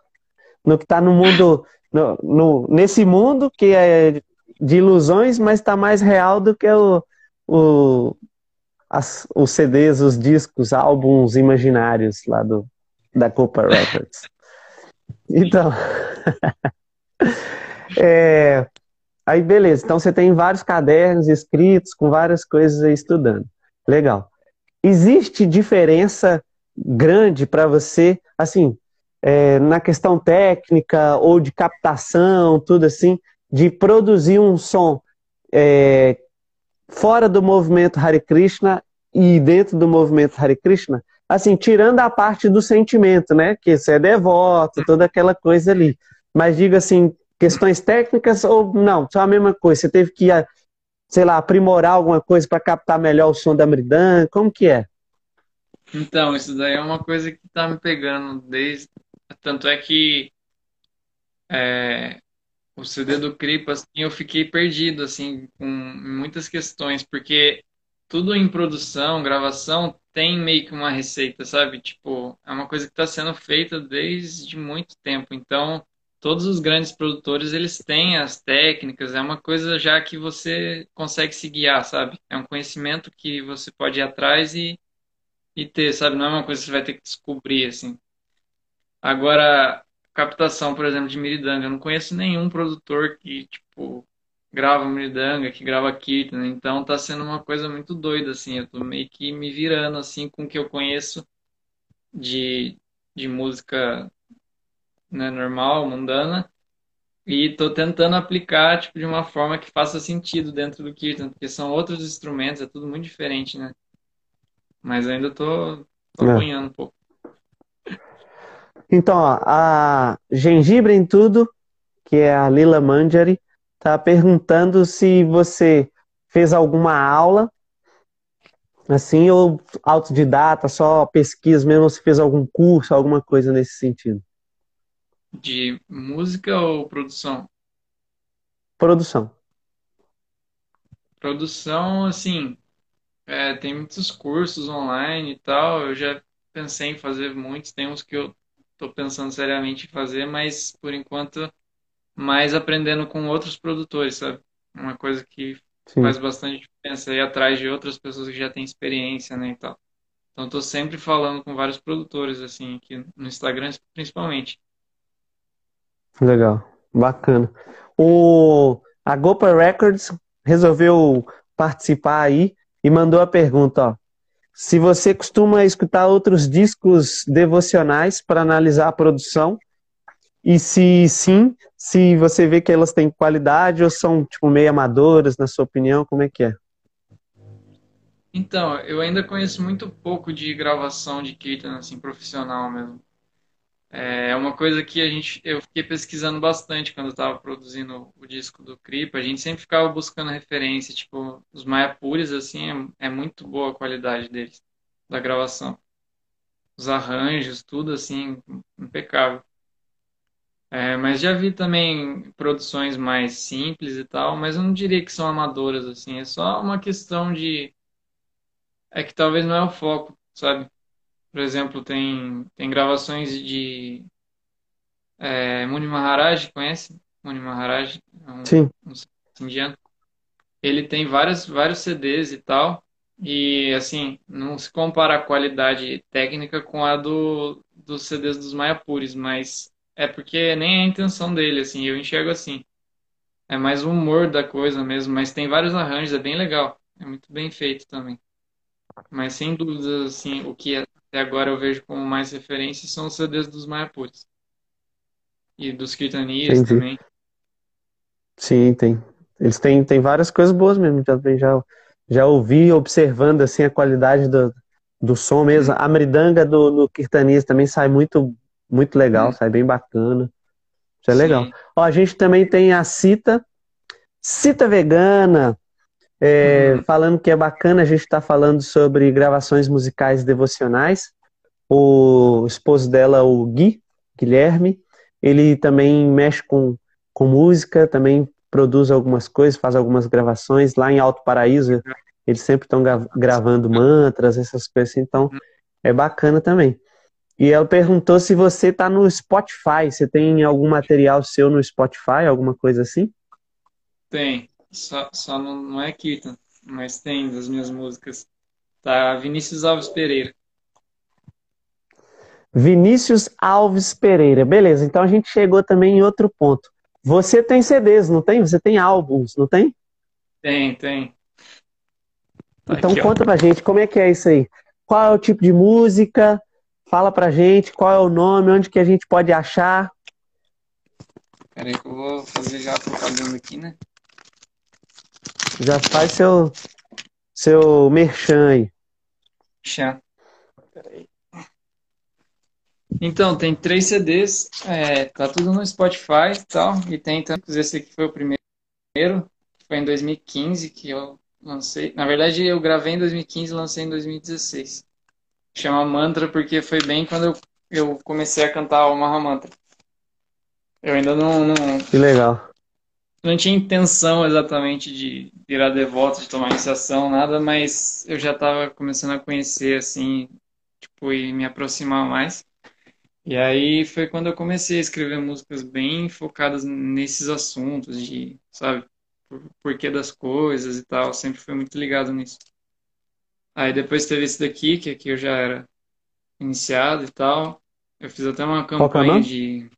no que está no mundo, no, no- nesse mundo que é de ilusões, mas está mais real do que o, o, as- os CDs, os discos, álbuns imaginários lá do, da Copa Records. Então, é, aí beleza. Então você tem vários cadernos escritos com várias coisas aí estudando. Legal. Existe diferença grande para você, assim, é, na questão técnica ou de captação, tudo assim, de produzir um som é, fora do movimento Hare Krishna e dentro do movimento Hare Krishna? Assim, tirando a parte do sentimento, né? Que você é devoto, toda aquela coisa ali. Mas diga assim, questões técnicas ou não, só a mesma coisa. Você teve que, sei lá, aprimorar alguma coisa para captar melhor o som da Mridanga? Como que é? Então, isso daí é uma coisa que tá me pegando desde. Tanto é que é, o CD do Kripa, assim, eu fiquei perdido, assim, com muitas questões, porque tudo em produção, gravação, tem meio que uma receita, sabe? Tipo, é uma coisa que está sendo feita desde muito tempo. Então, todos os grandes produtores, eles têm as técnicas, é uma coisa já que você consegue se guiar, sabe? É um conhecimento que você pode ir atrás e, e ter, sabe? Não é uma coisa que você vai ter que descobrir, assim. Agora, captação, por exemplo, de Miridanga, eu não conheço nenhum produtor que, tipo, grava Miridanga, que grava Kirtan, então tá sendo uma coisa muito doida, assim, eu tô meio que me virando, assim, com o que eu conheço de, de música, né, normal, mundana, e tô tentando aplicar, tipo, de uma forma que faça sentido dentro do Kirtan, porque são outros instrumentos, é tudo muito diferente, né? Mas ainda tô, tô É. apanhando um pouco. Então, ó, a Gengibre em Tudo, que é a Lila Manjari, tá perguntando se você fez alguma aula, assim, ou autodidata, só pesquisa mesmo, se fez algum curso, alguma coisa nesse sentido. De música ou produção? Produção. Produção, assim, é, tem muitos cursos online e tal. Eu já pensei em fazer muitos, tem uns que eu tô pensando seriamente em fazer, mas por enquanto mais aprendendo com outros produtores, sabe? Uma coisa que Sim. faz bastante diferença ir atrás de outras pessoas que já têm experiência, né, e tal. Então tô sempre falando com vários produtores assim aqui no Instagram principalmente. Legal, bacana. O, a Gopa Records resolveu participar aí e mandou a pergunta, ó. Se você costuma escutar outros discos devocionais para analisar a produção, e se sim, se você vê que elas têm qualidade ou são tipo meio amadoras, na sua opinião, como é que é? Então, eu ainda conheço muito pouco de gravação de Kirtan, assim, profissional mesmo. É uma coisa que a gente, eu fiquei pesquisando bastante quando eu estava produzindo o disco do Kripa. A gente sempre ficava buscando referência, tipo, os Mayapuris, assim, é, é muito boa a qualidade deles, da gravação. Os arranjos, tudo, assim, impecável. É, mas já vi também produções mais simples e tal, mas eu não diria que são amadoras, assim, é só uma questão de. É que talvez não é o foco, sabe? Por exemplo, tem, tem gravações de é, Muni Maharaj, conhece? Muni Maharaj, é um, Sim, um indiano. Ele tem vários, vários CDs e tal, e assim, não se compara a qualidade técnica com a do, dos CDs dos Mayapuris, mas é porque nem é a intenção dele, assim, eu enxergo assim. É mais o humor da coisa mesmo, mas tem vários arranjos, é bem legal. é muito bem feito também. Mas sem dúvida, assim, o que até agora eu vejo como mais referência são os CDs dos Mayaputs. E dos Kirtanias também. Sim, tem. Eles têm, têm várias coisas boas mesmo. Já, já, já ouvi observando assim a qualidade do, do som mesmo. Hum. A mridanga do, do Kirtanias também sai muito, muito legal, hum. sai bem bacana. Isso é Sim. legal. Ó, a gente também tem a Cita, Cita Vegana, é, uhum. falando que é bacana, a gente está falando sobre gravações musicais devocionais. O esposo dela, o Gui, Guilherme, ele também mexe com, com música, também produz algumas coisas, faz algumas gravações. Lá em Alto Paraíso, eles sempre estão gravando mantras, essas coisas assim, então é bacana também. E ela perguntou se você está no Spotify, você tem algum material seu no Spotify, alguma coisa assim? Tem, só, só não, não é Kirtan, mas tem das minhas músicas. Tá Vinícius Alves Pereira. Vinícius Alves Pereira. Beleza, então a gente chegou também em outro ponto. Você tem CDs, não tem? Você tem álbuns, não tem? Tem, tem. Tá então aqui, conta ó. pra gente como é que é isso aí. Qual é o tipo de música? Fala pra gente qual é o nome, onde que a gente pode achar. Peraí que eu vou fazer já a propaganda aqui, né? Já faz seu, seu merchan aí. Merchan. Então, tem três CDs, é, tá tudo no Spotify e tal, e tem tantos, esse aqui foi o primeiro, foi em 2015 que eu lancei, na verdade eu gravei em 2015 e lancei em 2016. Chama Mantra porque foi bem quando eu, eu comecei a cantar o Mahamantra. Eu ainda não, não... Que legal não tinha intenção exatamente de virar devoto, de tomar iniciação, nada, mas eu já estava começando a conhecer, assim, tipo, e me aproximar mais. E aí foi quando eu comecei a escrever músicas bem focadas nesses assuntos de, sabe, por, porquê das coisas e tal, sempre fui muito ligado nisso. Aí depois teve esse daqui, que aqui eu já era iniciado e tal. Eu fiz até uma é campanha de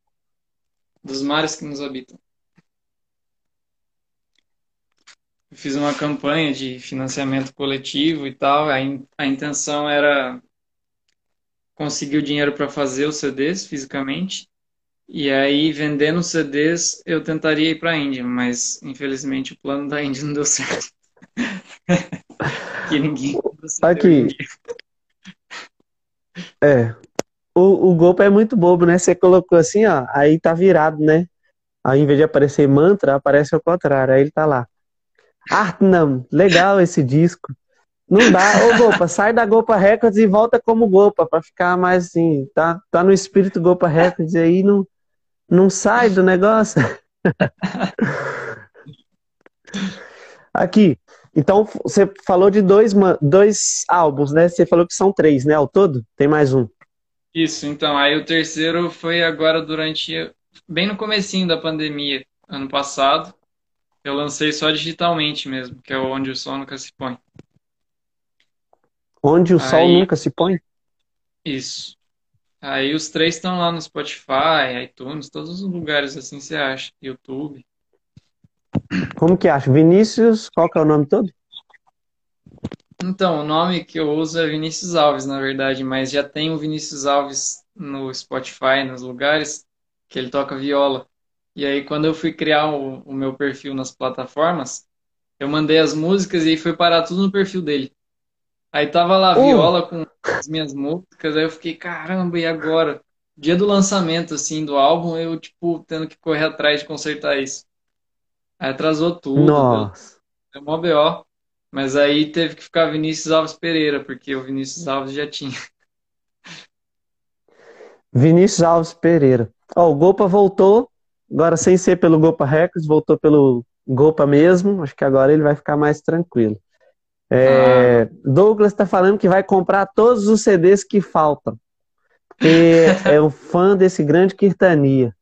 dos mares que nos habitam. eu fiz uma campanha de financiamento coletivo e tal. A, in, a intenção era conseguir o dinheiro para fazer os CDs fisicamente. E aí, vendendo os CDs, eu tentaria ir para a Índia, mas infelizmente o plano da Índia não deu certo. que ninguém. Aqui. É. O, o golpe é muito bobo, né? Você colocou assim, ó, aí tá virado, né? Aí, em vez de aparecer mantra, aparece ao contrário. Aí ele tá lá. Artnam, legal esse disco. Não dá, ô Gopa, sai da Gopa Records e volta como Gopa, para ficar mais assim, tá, tá no espírito Gopa Records aí não, não sai do negócio. Aqui, então você falou de dois, dois álbuns, né? Você falou que são três, né? Ao todo? Tem mais um. Isso, então, aí o terceiro foi agora durante, bem no comecinho da pandemia, ano passado. Eu lancei só digitalmente mesmo, que é onde o sol nunca se põe. Onde o Aí, sol nunca se põe? Isso. Aí os três estão lá no Spotify, iTunes, todos os lugares assim você acha. YouTube. Como que acha? Vinícius, qual que é o nome todo? Então, o nome que eu uso é Vinícius Alves, na verdade, mas já tem o Vinícius Alves no Spotify, nos lugares, que ele toca viola. E aí, quando eu fui criar o, o meu perfil nas plataformas, eu mandei as músicas e aí foi parar tudo no perfil dele. Aí tava lá a uh! viola com as minhas músicas, aí eu fiquei, caramba, e agora? Dia do lançamento, assim, do álbum, eu, tipo, tendo que correr atrás de consertar isso. Aí atrasou tudo. Nossa. Deu, mó BO. Mas aí teve que ficar Vinícius Alves Pereira, porque o Vinícius Alves já tinha. Vinícius Alves Pereira. Ó, oh, o Gopa voltou Agora, sem ser pelo Gopa Records, voltou pelo Gopa mesmo. Acho que agora ele vai ficar mais tranquilo. É, ah. Douglas está falando que vai comprar todos os CDs que faltam. Porque é um fã desse grande Kirtania.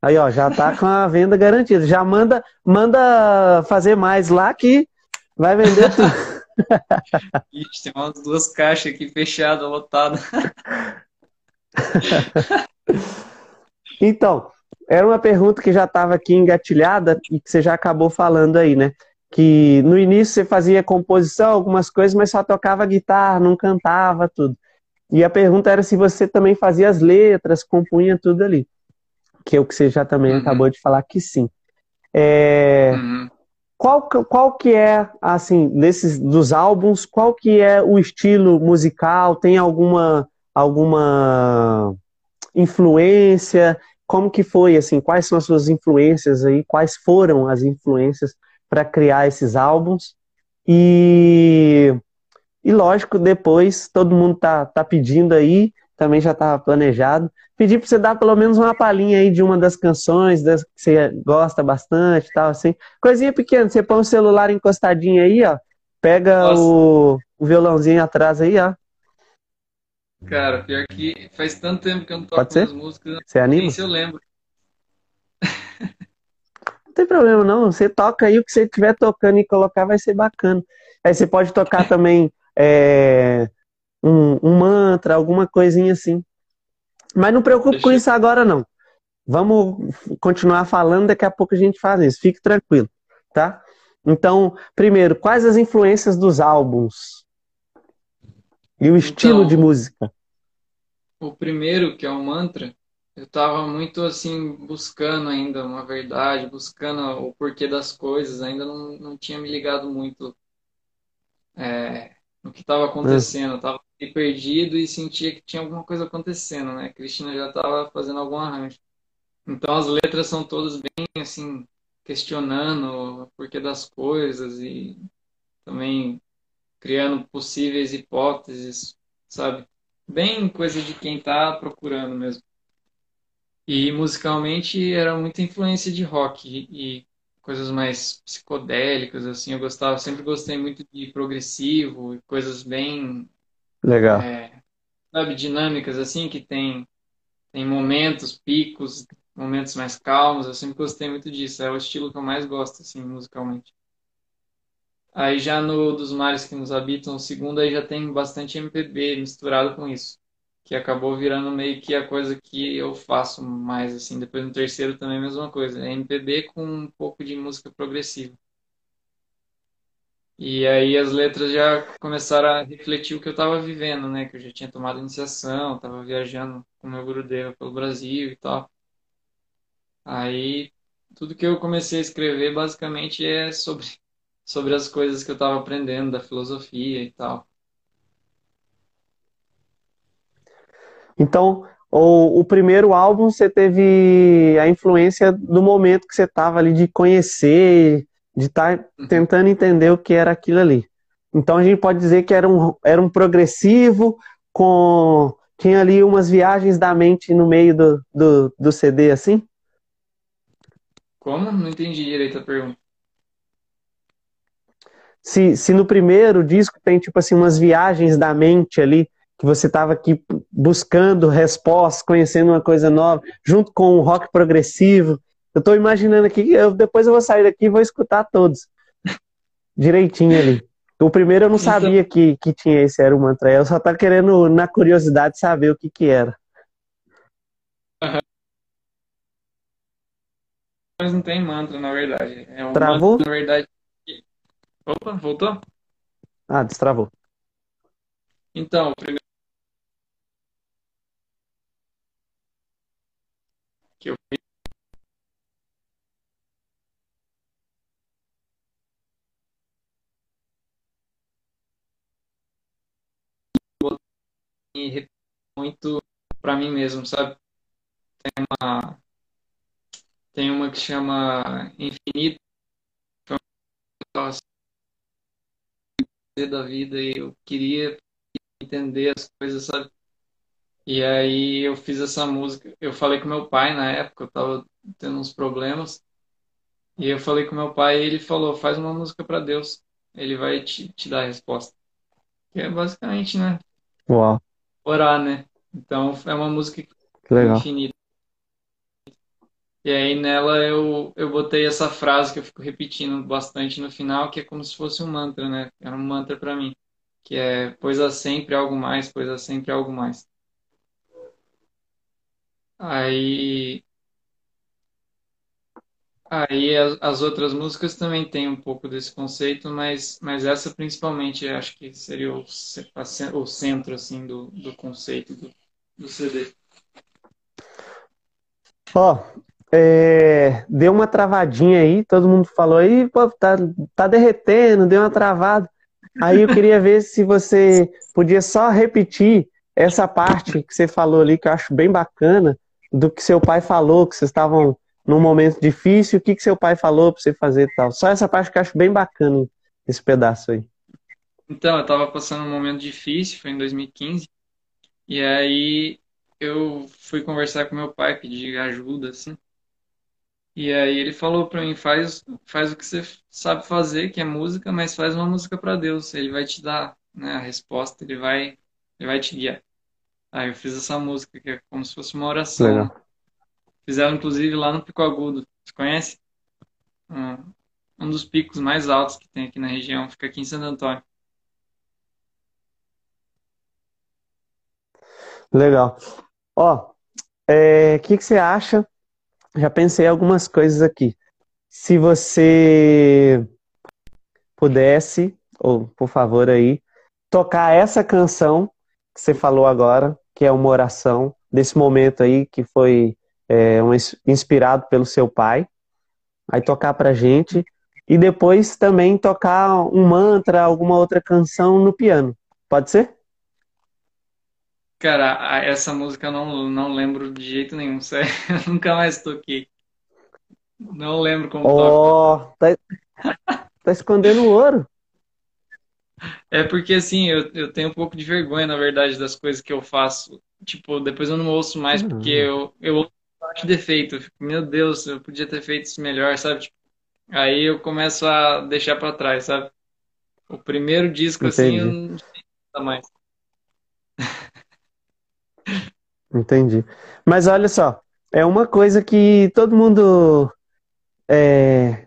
Aí, ó, já tá com a venda garantida. Já manda, manda fazer mais lá que vai vender tudo. Ixi, tem umas duas caixas aqui fechadas, lotadas. então, era uma pergunta que já estava aqui engatilhada e que você já acabou falando aí, né? que no início você fazia composição, algumas coisas, mas só tocava guitarra, não cantava tudo. E a pergunta era se você também fazia as letras, compunha tudo ali. Que é o que você já também uhum. acabou de falar que sim. É... Uhum. Qual, qual que é, assim, desses dos álbuns, qual que é o estilo musical? Tem alguma alguma influência? Como que foi, assim, quais são as suas influências aí? Quais foram as influências para criar esses álbuns? E, e lógico, depois todo mundo tá, tá pedindo aí, também já estava planejado, pedir para você dar pelo menos uma palhinha aí de uma das canções das que você gosta bastante, tal assim. Coisinha pequena, você põe o celular encostadinho aí, ó, pega o, o violãozinho atrás aí, ó. Cara, pior que faz tanto tempo que eu não toco Pode ser? as músicas. Você anima? Nem se eu lembro. Não tem problema não, você toca aí o que você estiver tocando e colocar vai ser bacana. Aí você pode tocar também é, um, um mantra, alguma coisinha assim. Mas não preocupe Deixa com isso agora, não. Vamos continuar falando, daqui a pouco a gente faz isso. Fique tranquilo, tá? Então, primeiro, quais as influências dos álbuns? E o estilo então, de música? O primeiro, que é o mantra, eu estava muito assim, buscando ainda uma verdade, buscando o porquê das coisas, ainda não, não tinha me ligado muito é, no que estava acontecendo. Eu estava perdido e sentia que tinha alguma coisa acontecendo, né? A Cristina já estava fazendo algum arranjo. Então as letras são todas bem assim, questionando o porquê das coisas e também criando possíveis hipóteses, sabe? Bem coisa de quem está procurando mesmo. E musicalmente era muita influência de rock e coisas mais psicodélicas, assim. Eu gostava, sempre gostei muito de progressivo e coisas bem Legal. É, sabe, dinâmicas assim, que tem, tem momentos, picos, momentos mais calmos. Eu sempre gostei muito disso. É o estilo que eu mais gosto, assim, musicalmente. Aí já no Dos Mares que nos habitam, o segundo aí já tem bastante MPB misturado com isso. Que acabou virando meio que a coisa que eu faço mais, assim. Depois no terceiro também a mesma coisa. É MPB com um pouco de música progressiva. E aí as letras já começaram a refletir o que eu estava vivendo, né? Que eu já tinha tomado iniciação, estava viajando com meu Gurudeva pelo Brasil e tal. Aí tudo que eu comecei a escrever basicamente é sobre, sobre as coisas que eu estava aprendendo da filosofia e tal. Então, o, o primeiro álbum você teve a influência do momento que você estava ali de conhecer, de estar tá uhum. tentando entender o que era aquilo ali. Então a gente pode dizer que era um, era um progressivo com tinha ali umas viagens da mente no meio do, do, do CD assim? Como? Não entendi direito a pergunta. Se, se no primeiro disco tem tipo assim umas viagens da mente ali que você estava aqui buscando respostas, conhecendo uma coisa nova, junto com o rock progressivo, eu tô imaginando aqui, eu, depois eu vou sair daqui e vou escutar todos. Direitinho ali. O primeiro eu não então- sabia que, que tinha esse era o mantra. Eu só tá querendo, na curiosidade, saber o que que era. Mas não tem mantra, na verdade. É um Travou? Mantra, na verdade. Opa, voltou? Ah, destravou. Então, primeiro que eu e muito para mim mesmo, sabe? Tem uma tem uma que chama Infinito da vida e eu queria entender as coisas, sabe? E aí eu fiz essa música. Eu falei com meu pai na época, eu tava tendo uns problemas. E eu falei com meu pai e ele falou: faz uma música para Deus. Ele vai te, te dar a resposta. Que é basicamente, né? Uau orar, né? Então é uma música infinita. E aí nela eu, eu botei essa frase que eu fico repetindo bastante no final, que é como se fosse um mantra, né? Era um mantra para mim, que é pois há sempre algo mais, pois há sempre algo mais. Aí Aí as, as outras músicas também têm um pouco desse conceito, mas, mas essa principalmente acho que seria o, o centro assim do, do conceito do, do CD. Ó, é, deu uma travadinha aí, todo mundo falou aí, pô, tá, tá derretendo, deu uma travada. Aí eu queria ver se você podia só repetir essa parte que você falou ali, que eu acho bem bacana, do que seu pai falou, que vocês estavam num momento difícil, o que, que seu pai falou para você fazer e tal. Só essa parte que eu acho bem bacana, esse pedaço aí. Então, eu estava passando um momento difícil, foi em 2015, e aí eu fui conversar com meu pai, pedir ajuda, assim. E aí ele falou para mim, faz, faz o que você sabe fazer, que é música, mas faz uma música para Deus. Ele vai te dar né, a resposta, ele vai, ele vai te guiar. Aí eu fiz essa música, que é como se fosse uma oração. Legal. Fizeram, inclusive, lá no Pico Agudo. Você conhece? Um, um dos picos mais altos que tem aqui na região. Fica aqui em Santo Antônio. Legal. Ó, o é, que, que você acha? Já pensei algumas coisas aqui. Se você pudesse, ou por favor aí, tocar essa canção que você falou agora, que é uma oração, desse momento aí que foi é, um, inspirado pelo seu pai, aí tocar pra gente, e depois também tocar um mantra, alguma outra canção no piano. Pode ser? Cara, essa música eu não, não lembro de jeito nenhum, sério. Eu nunca mais toquei. Não lembro como oh, toca. Tá, tá escondendo ouro. É porque, assim, eu, eu tenho um pouco de vergonha, na verdade, das coisas que eu faço. Tipo, depois eu não ouço mais, porque eu, eu ouço de defeito. Eu fico, meu Deus, eu podia ter feito isso melhor, sabe? Tipo, aí eu começo a deixar para trás, sabe? O primeiro disco, Entendi. assim, eu não sei mais. Entendi. Mas olha só, é uma coisa que todo mundo é,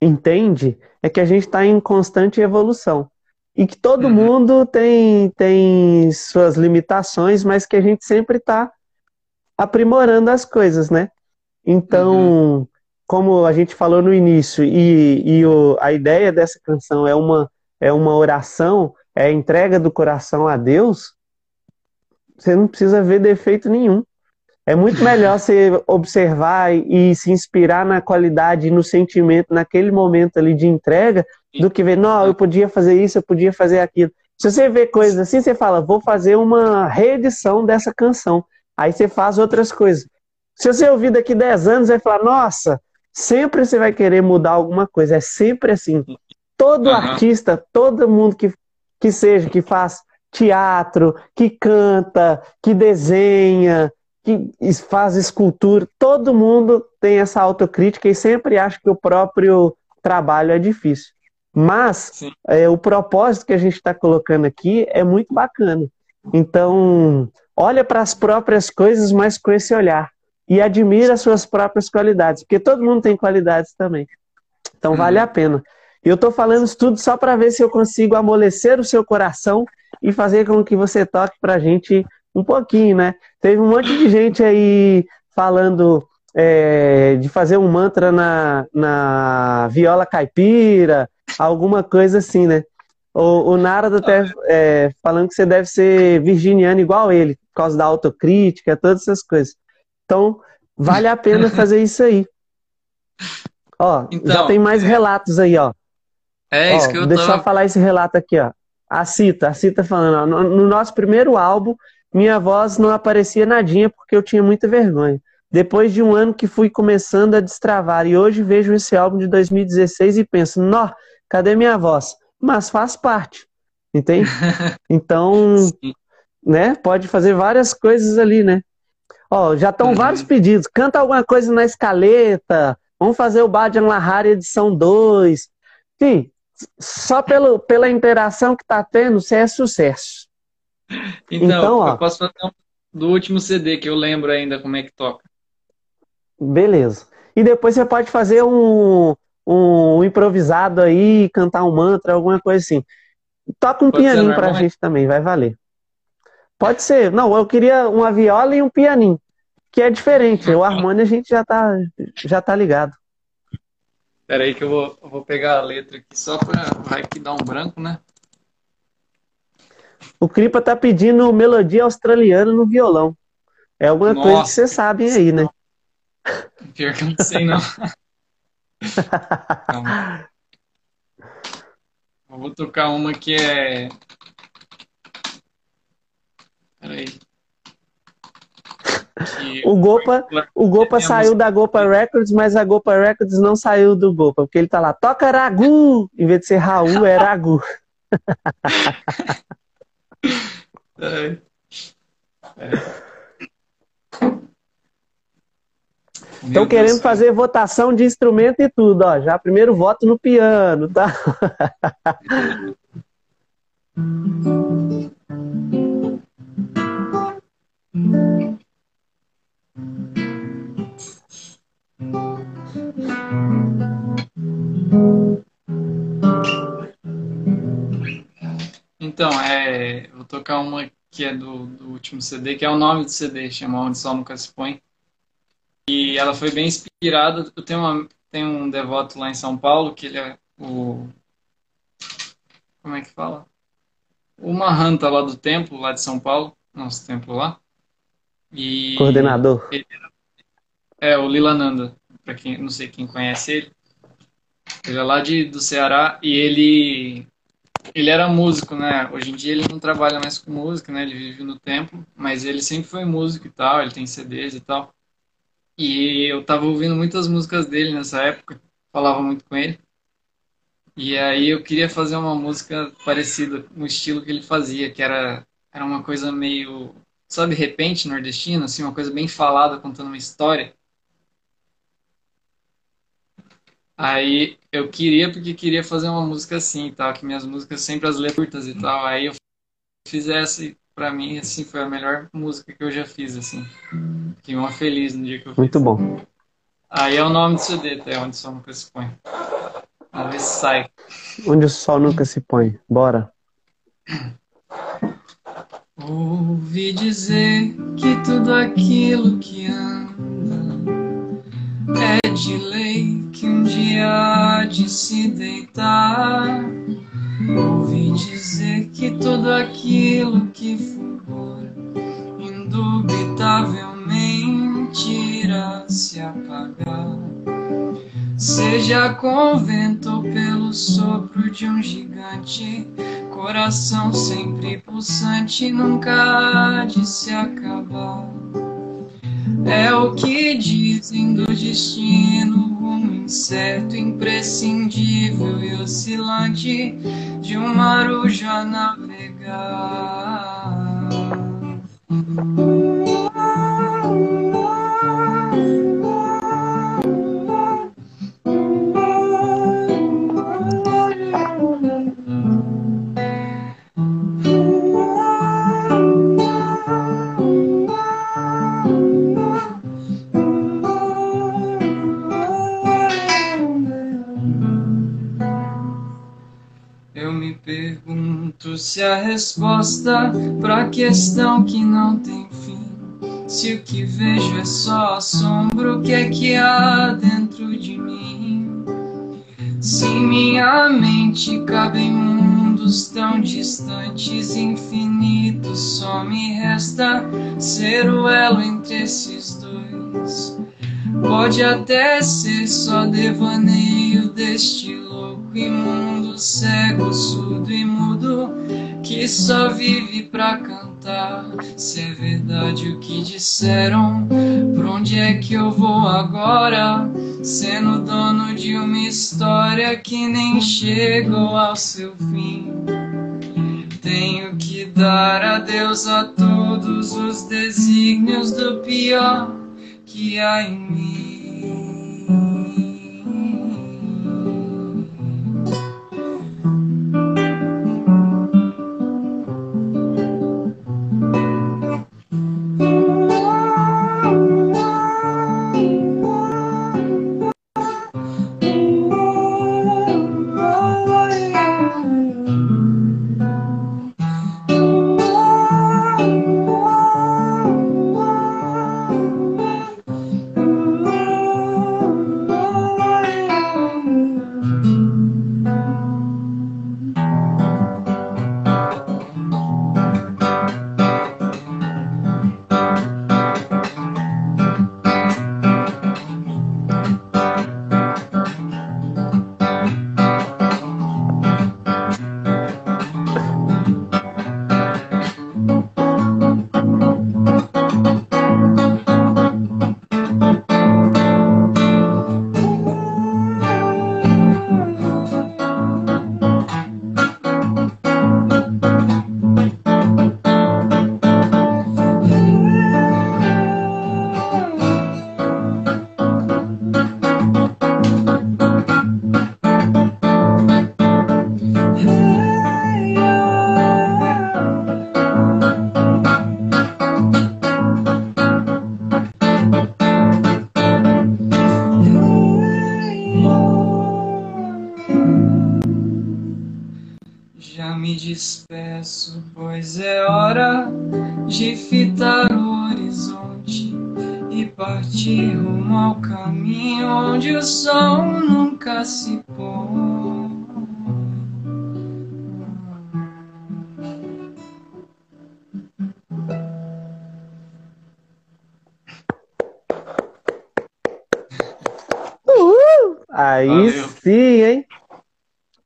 entende, é que a gente está em constante evolução. E que todo uhum. mundo tem, tem suas limitações, mas que a gente sempre está aprimorando as coisas, né? Então, uhum. como a gente falou no início, e, e o, a ideia dessa canção é uma, é uma oração, é a entrega do coração a Deus, você não precisa ver defeito nenhum. É muito melhor você observar e se inspirar na qualidade e no sentimento naquele momento ali de entrega do que ver, não, eu podia fazer isso, eu podia fazer aquilo. Se você vê coisas assim, você fala, vou fazer uma reedição dessa canção. Aí você faz outras coisas. Se você ouvir daqui 10 anos, vai falar, nossa, sempre você vai querer mudar alguma coisa. É sempre assim. Todo uhum. artista, todo mundo que, que seja, que faz teatro, que canta, que desenha, que faz escultura, todo mundo tem essa autocrítica e sempre acha que o próprio trabalho é difícil. Mas é, o propósito que a gente está colocando aqui é muito bacana. Então, olha para as próprias coisas, mas com esse olhar. E admira as suas próprias qualidades, porque todo mundo tem qualidades também. Então, vale uhum. a pena. Eu estou falando isso tudo só para ver se eu consigo amolecer o seu coração e fazer com que você toque para a gente um pouquinho, né? Teve um monte de gente aí falando é, de fazer um mantra na, na viola caipira, alguma coisa assim, né? O, o Narada até é, falando que você deve ser virginiano igual ele, por causa da autocrítica, todas essas coisas. Então, vale a pena fazer isso aí. Ó, então, já tem mais relatos aí, ó. É isso ó, que eu Deixa tô... eu falar esse relato aqui, ó. A Cita, a Cita falando, ó, no, no nosso primeiro álbum, minha voz não aparecia nadinha porque eu tinha muita vergonha. Depois de um ano que fui começando a destravar e hoje vejo esse álbum de 2016 e penso, nó, cadê minha voz? Mas faz parte, entende? Então, né, pode fazer várias coisas ali, né? Ó, já estão uhum. vários pedidos. Canta alguma coisa na escaleta. Vamos fazer o Badian Lahari edição 2. Enfim, só pelo, pela interação que tá tendo, você é sucesso. Então, então ó, eu posso fazer um do último CD que eu lembro ainda como é que toca. Beleza. E depois você pode fazer um, um improvisado aí, cantar um mantra, alguma coisa assim. Toca um pode pianinho pra gente também, vai valer. Pode ser. Não, eu queria uma viola e um pianinho, que é diferente. O harmônio a gente já tá, já tá ligado. Espera aí que eu vou, eu vou pegar a letra aqui só para vai que dar um branco, né? O Cripa tá pedindo melodia australiana no violão. É alguma Nossa, coisa que vocês sabem aí, né? Pior que eu não sei, não. Calma. Eu vou tocar uma que é. Peraí. O Gopa, o Gopa saiu da Gopa Records, mas a Gopa Records não saiu do Gopa, porque ele tá lá, toca Ragu! Em vez de ser Raul, é Ragu. é. Estão querendo Deus fazer votação de instrumento e tudo, ó. Já primeiro voto no piano, tá? Então, é, vou tocar uma que é do, do último CD, que é o nome do CD, chama Onde Sol Nunca Se Põe. E ela foi bem inspirada. Eu tenho, uma, tenho um devoto lá em São Paulo, que ele é o. Como é que fala? O Mahanta lá do templo, lá de São Paulo, nosso templo lá. E Coordenador. Ele, é, o Lilananda, para quem não sei quem conhece ele. Ele é lá de, do Ceará e ele ele era músico, né? Hoje em dia ele não trabalha mais com música, né? Ele vive no templo, mas ele sempre foi músico e tal, ele tem CDs e tal. E eu tava ouvindo muitas músicas dele nessa época, falava muito com ele. E aí eu queria fazer uma música parecida no estilo que ele fazia, que era, era uma coisa meio, sabe, repente nordestina, assim, uma coisa bem falada, contando uma história. Aí eu queria, porque queria fazer uma música assim e tal, que minhas músicas sempre as letras e tal. Aí eu fiz essa e pra mim, assim, foi a melhor música que eu já fiz, assim. Fiquei uma feliz no dia que eu fiz. Muito bom. Aí é o nome do CD, até onde o sol nunca se põe. Vamos ver se sai. Onde o sol nunca se põe. Bora. Ouvi dizer que tudo aquilo que anda é de lei que um dia há de se deitar Ouvi dizer que tudo aquilo que for indubitavelmente irá se apagar. Seja com vento ou pelo sopro de um gigante, coração sempre pulsante nunca há de se acabar. É o que dizem do destino, rumo incerto, imprescindível e oscilante de um marujo a navegar. Se a resposta para a questão que não tem fim. Se o que vejo é só assombro, o que é que há dentro de mim? Se minha mente cabe em mundos tão distantes, infinitos, só me resta ser o elo entre esses dois. Pode até ser só devaneio deste louco imundo, cego, surdo e mudo que só vive pra cantar. Se é verdade o que disseram, pra onde é que eu vou agora? Sendo dono de uma história que nem chegou ao seu fim. Tenho que dar adeus a todos os desígnios do pior que há em mim.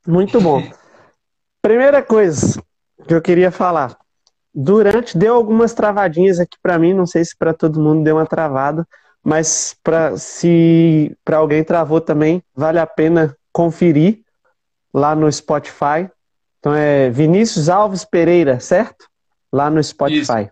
Muito bom. Primeira coisa que eu queria falar. Durante, deu algumas travadinhas aqui para mim, não sei se para todo mundo deu uma travada, mas pra, se para alguém travou também, vale a pena conferir lá no Spotify. Então é Vinícius Alves Pereira, certo? Lá no Spotify.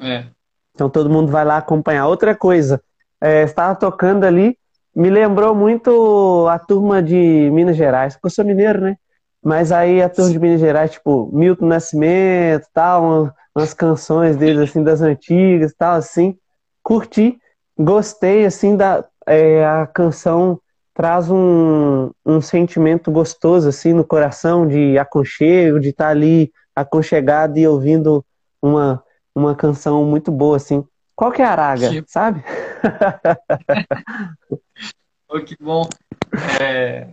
É. Então todo mundo vai lá acompanhar. Outra coisa, é, estava tocando ali, me lembrou muito a turma de Minas Gerais, porque eu sou mineiro, né? Mas aí a turma de Minas Gerais, tipo, Milton Nascimento, tal, umas canções deles, assim, das antigas, tal, assim. Curti, gostei, assim, da é, a canção traz um, um sentimento gostoso, assim, no coração, de aconchego, de estar tá ali aconchegado e ouvindo uma, uma canção muito boa, assim. Qual que é a Araga, tipo... sabe? oh, que bom. É,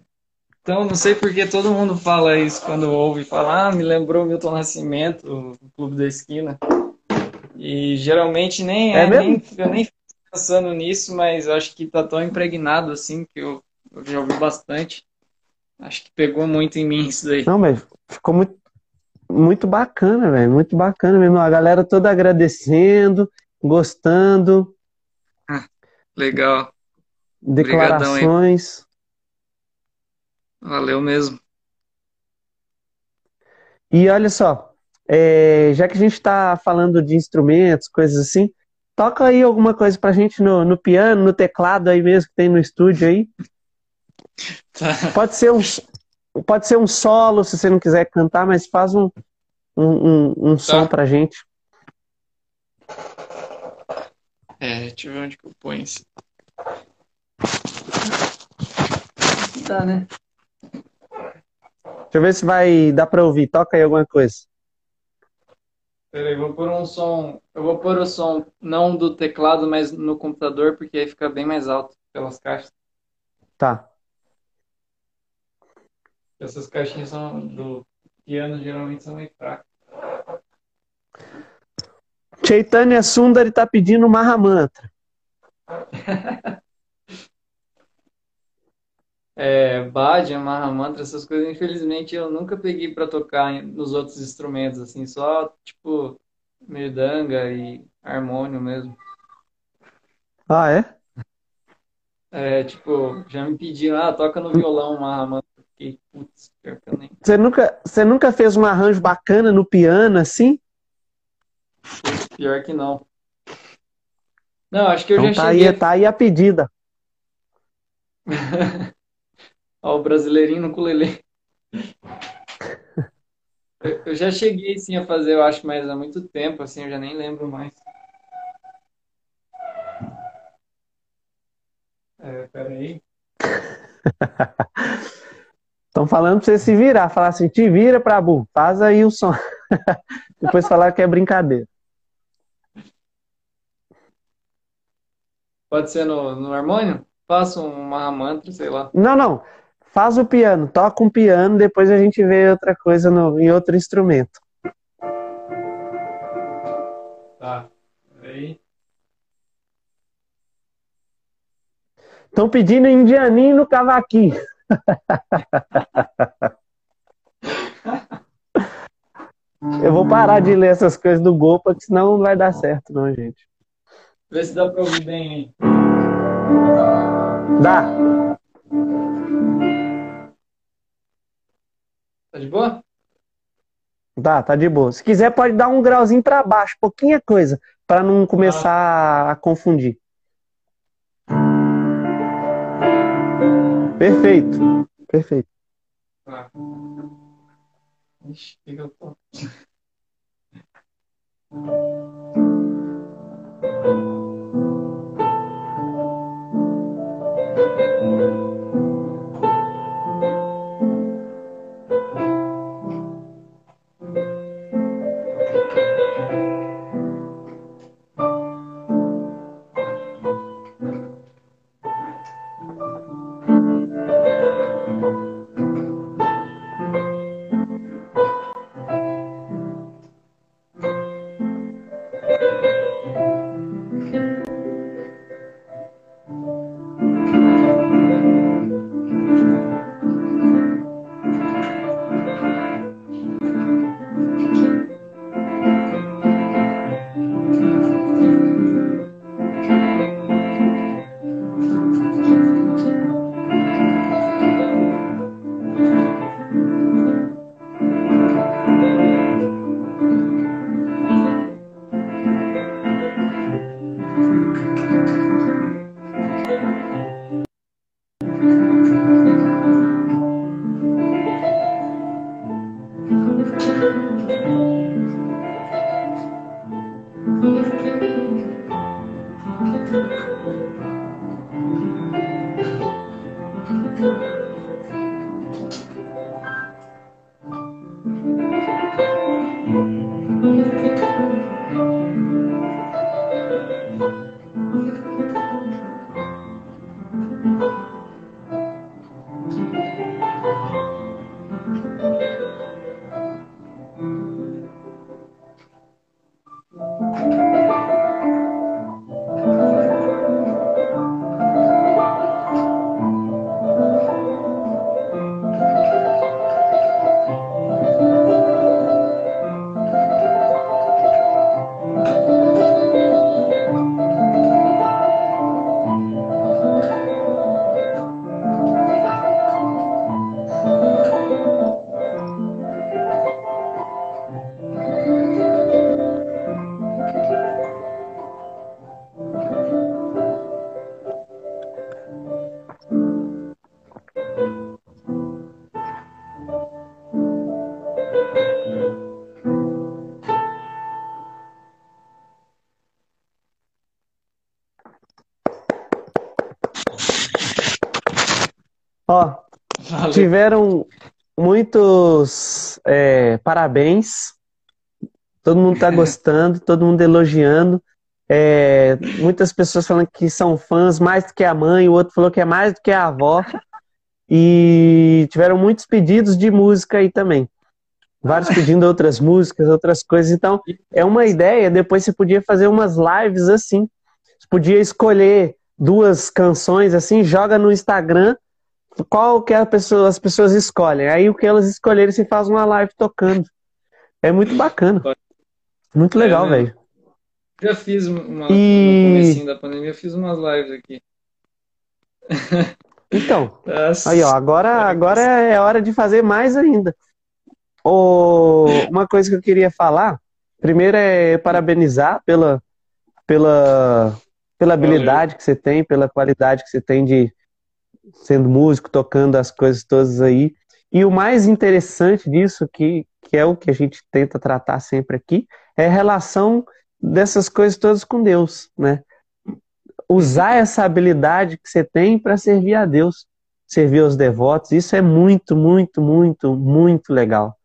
então, não sei porque todo mundo fala isso quando ouve falar, ah, me lembrou Milton Nascimento, o Clube da Esquina. E geralmente nem é, é nem, eu nem fico pensando nisso, mas acho que tá tão impregnado assim que eu, eu já ouvi bastante. Acho que pegou muito em mim isso daí. Não, mas ficou muito, muito bacana, velho. Muito bacana mesmo. A galera toda agradecendo, gostando. Ah, legal. Declarações. Valeu mesmo. E olha só, é, já que a gente está falando de instrumentos, coisas assim, toca aí alguma coisa pra gente no, no piano, no teclado aí mesmo que tem no estúdio aí. Tá. Pode ser um pode ser um solo se você não quiser cantar, mas faz um, um, um, um tá. som pra gente. É, deixa eu ver onde que eu ponho esse. Tá, né? Deixa eu ver se vai dar para ouvir. Toca aí alguma coisa. Peraí, vou pôr um som. Eu vou pôr o som não do teclado, mas no computador, porque aí fica bem mais alto pelas caixas. Tá. Essas caixinhas são do piano geralmente são meio fracas. Chaitanya Sundari tá pedindo Mahamantra. é, Bhajan, Mahamantra, essas coisas, infelizmente eu nunca peguei para tocar nos outros instrumentos, assim, só tipo merdanga e harmônio mesmo. Ah, é? É, tipo, já me pediram, ah, toca no violão Mahamantra. Fiquei, putz, pior que eu nem. Você nunca, você nunca fez um arranjo bacana no piano, assim? Pior que não. Não, acho que eu então já tá cheguei. Aí, tá aí a pedida. Ó, o brasileirinho no culelê. Eu já cheguei sim a fazer, eu acho, mas há muito tempo, assim, eu já nem lembro mais. É, peraí. Estão falando pra você se virar, falar assim, te vira, Prabu, faz aí o som. Depois falar que é brincadeira. Pode ser no, no harmônio? Faça uma mantra, sei lá. Não, não. Faz o piano, toca um piano, depois a gente vê outra coisa no, em outro instrumento. Tá. Aí. Estão pedindo indianinho no cavaquinho. Eu vou parar de ler essas coisas do Gol, porque senão não vai dar certo, não, gente. Vê se dá pra ouvir bem aí. Dá. Tá de boa? Tá, tá de boa. Se quiser, pode dar um grauzinho para baixo, pouquinha coisa, para não começar ah. a confundir. Perfeito. Perfeito. Tá. Ixi, que eu tô. Tiveram muitos é, parabéns. Todo mundo está gostando, todo mundo elogiando. É, muitas pessoas falando que são fãs mais do que a mãe, o outro falou que é mais do que a avó. E tiveram muitos pedidos de música aí também. Vários pedindo outras músicas, outras coisas. Então, é uma ideia. Depois você podia fazer umas lives assim. Você podia escolher duas canções assim, joga no Instagram qual que pessoa, as pessoas escolhem. Aí o que elas escolherem, você faz uma live tocando. É muito bacana. Muito legal, é, velho. Já fiz uma. E... No começo da pandemia, fiz umas lives aqui. Então, Nossa. aí ó, agora, agora é hora de fazer mais ainda. Oh, uma coisa que eu queria falar, primeiro é parabenizar pela, pela, pela habilidade Valeu. que você tem, pela qualidade que você tem de, sendo músico, tocando as coisas todas aí. E o mais interessante disso, que, que é o que a gente tenta tratar sempre aqui, é a relação dessas coisas todas com Deus, né? Usar essa habilidade que você tem para servir a Deus, servir aos devotos, isso é muito, muito, muito, muito legal.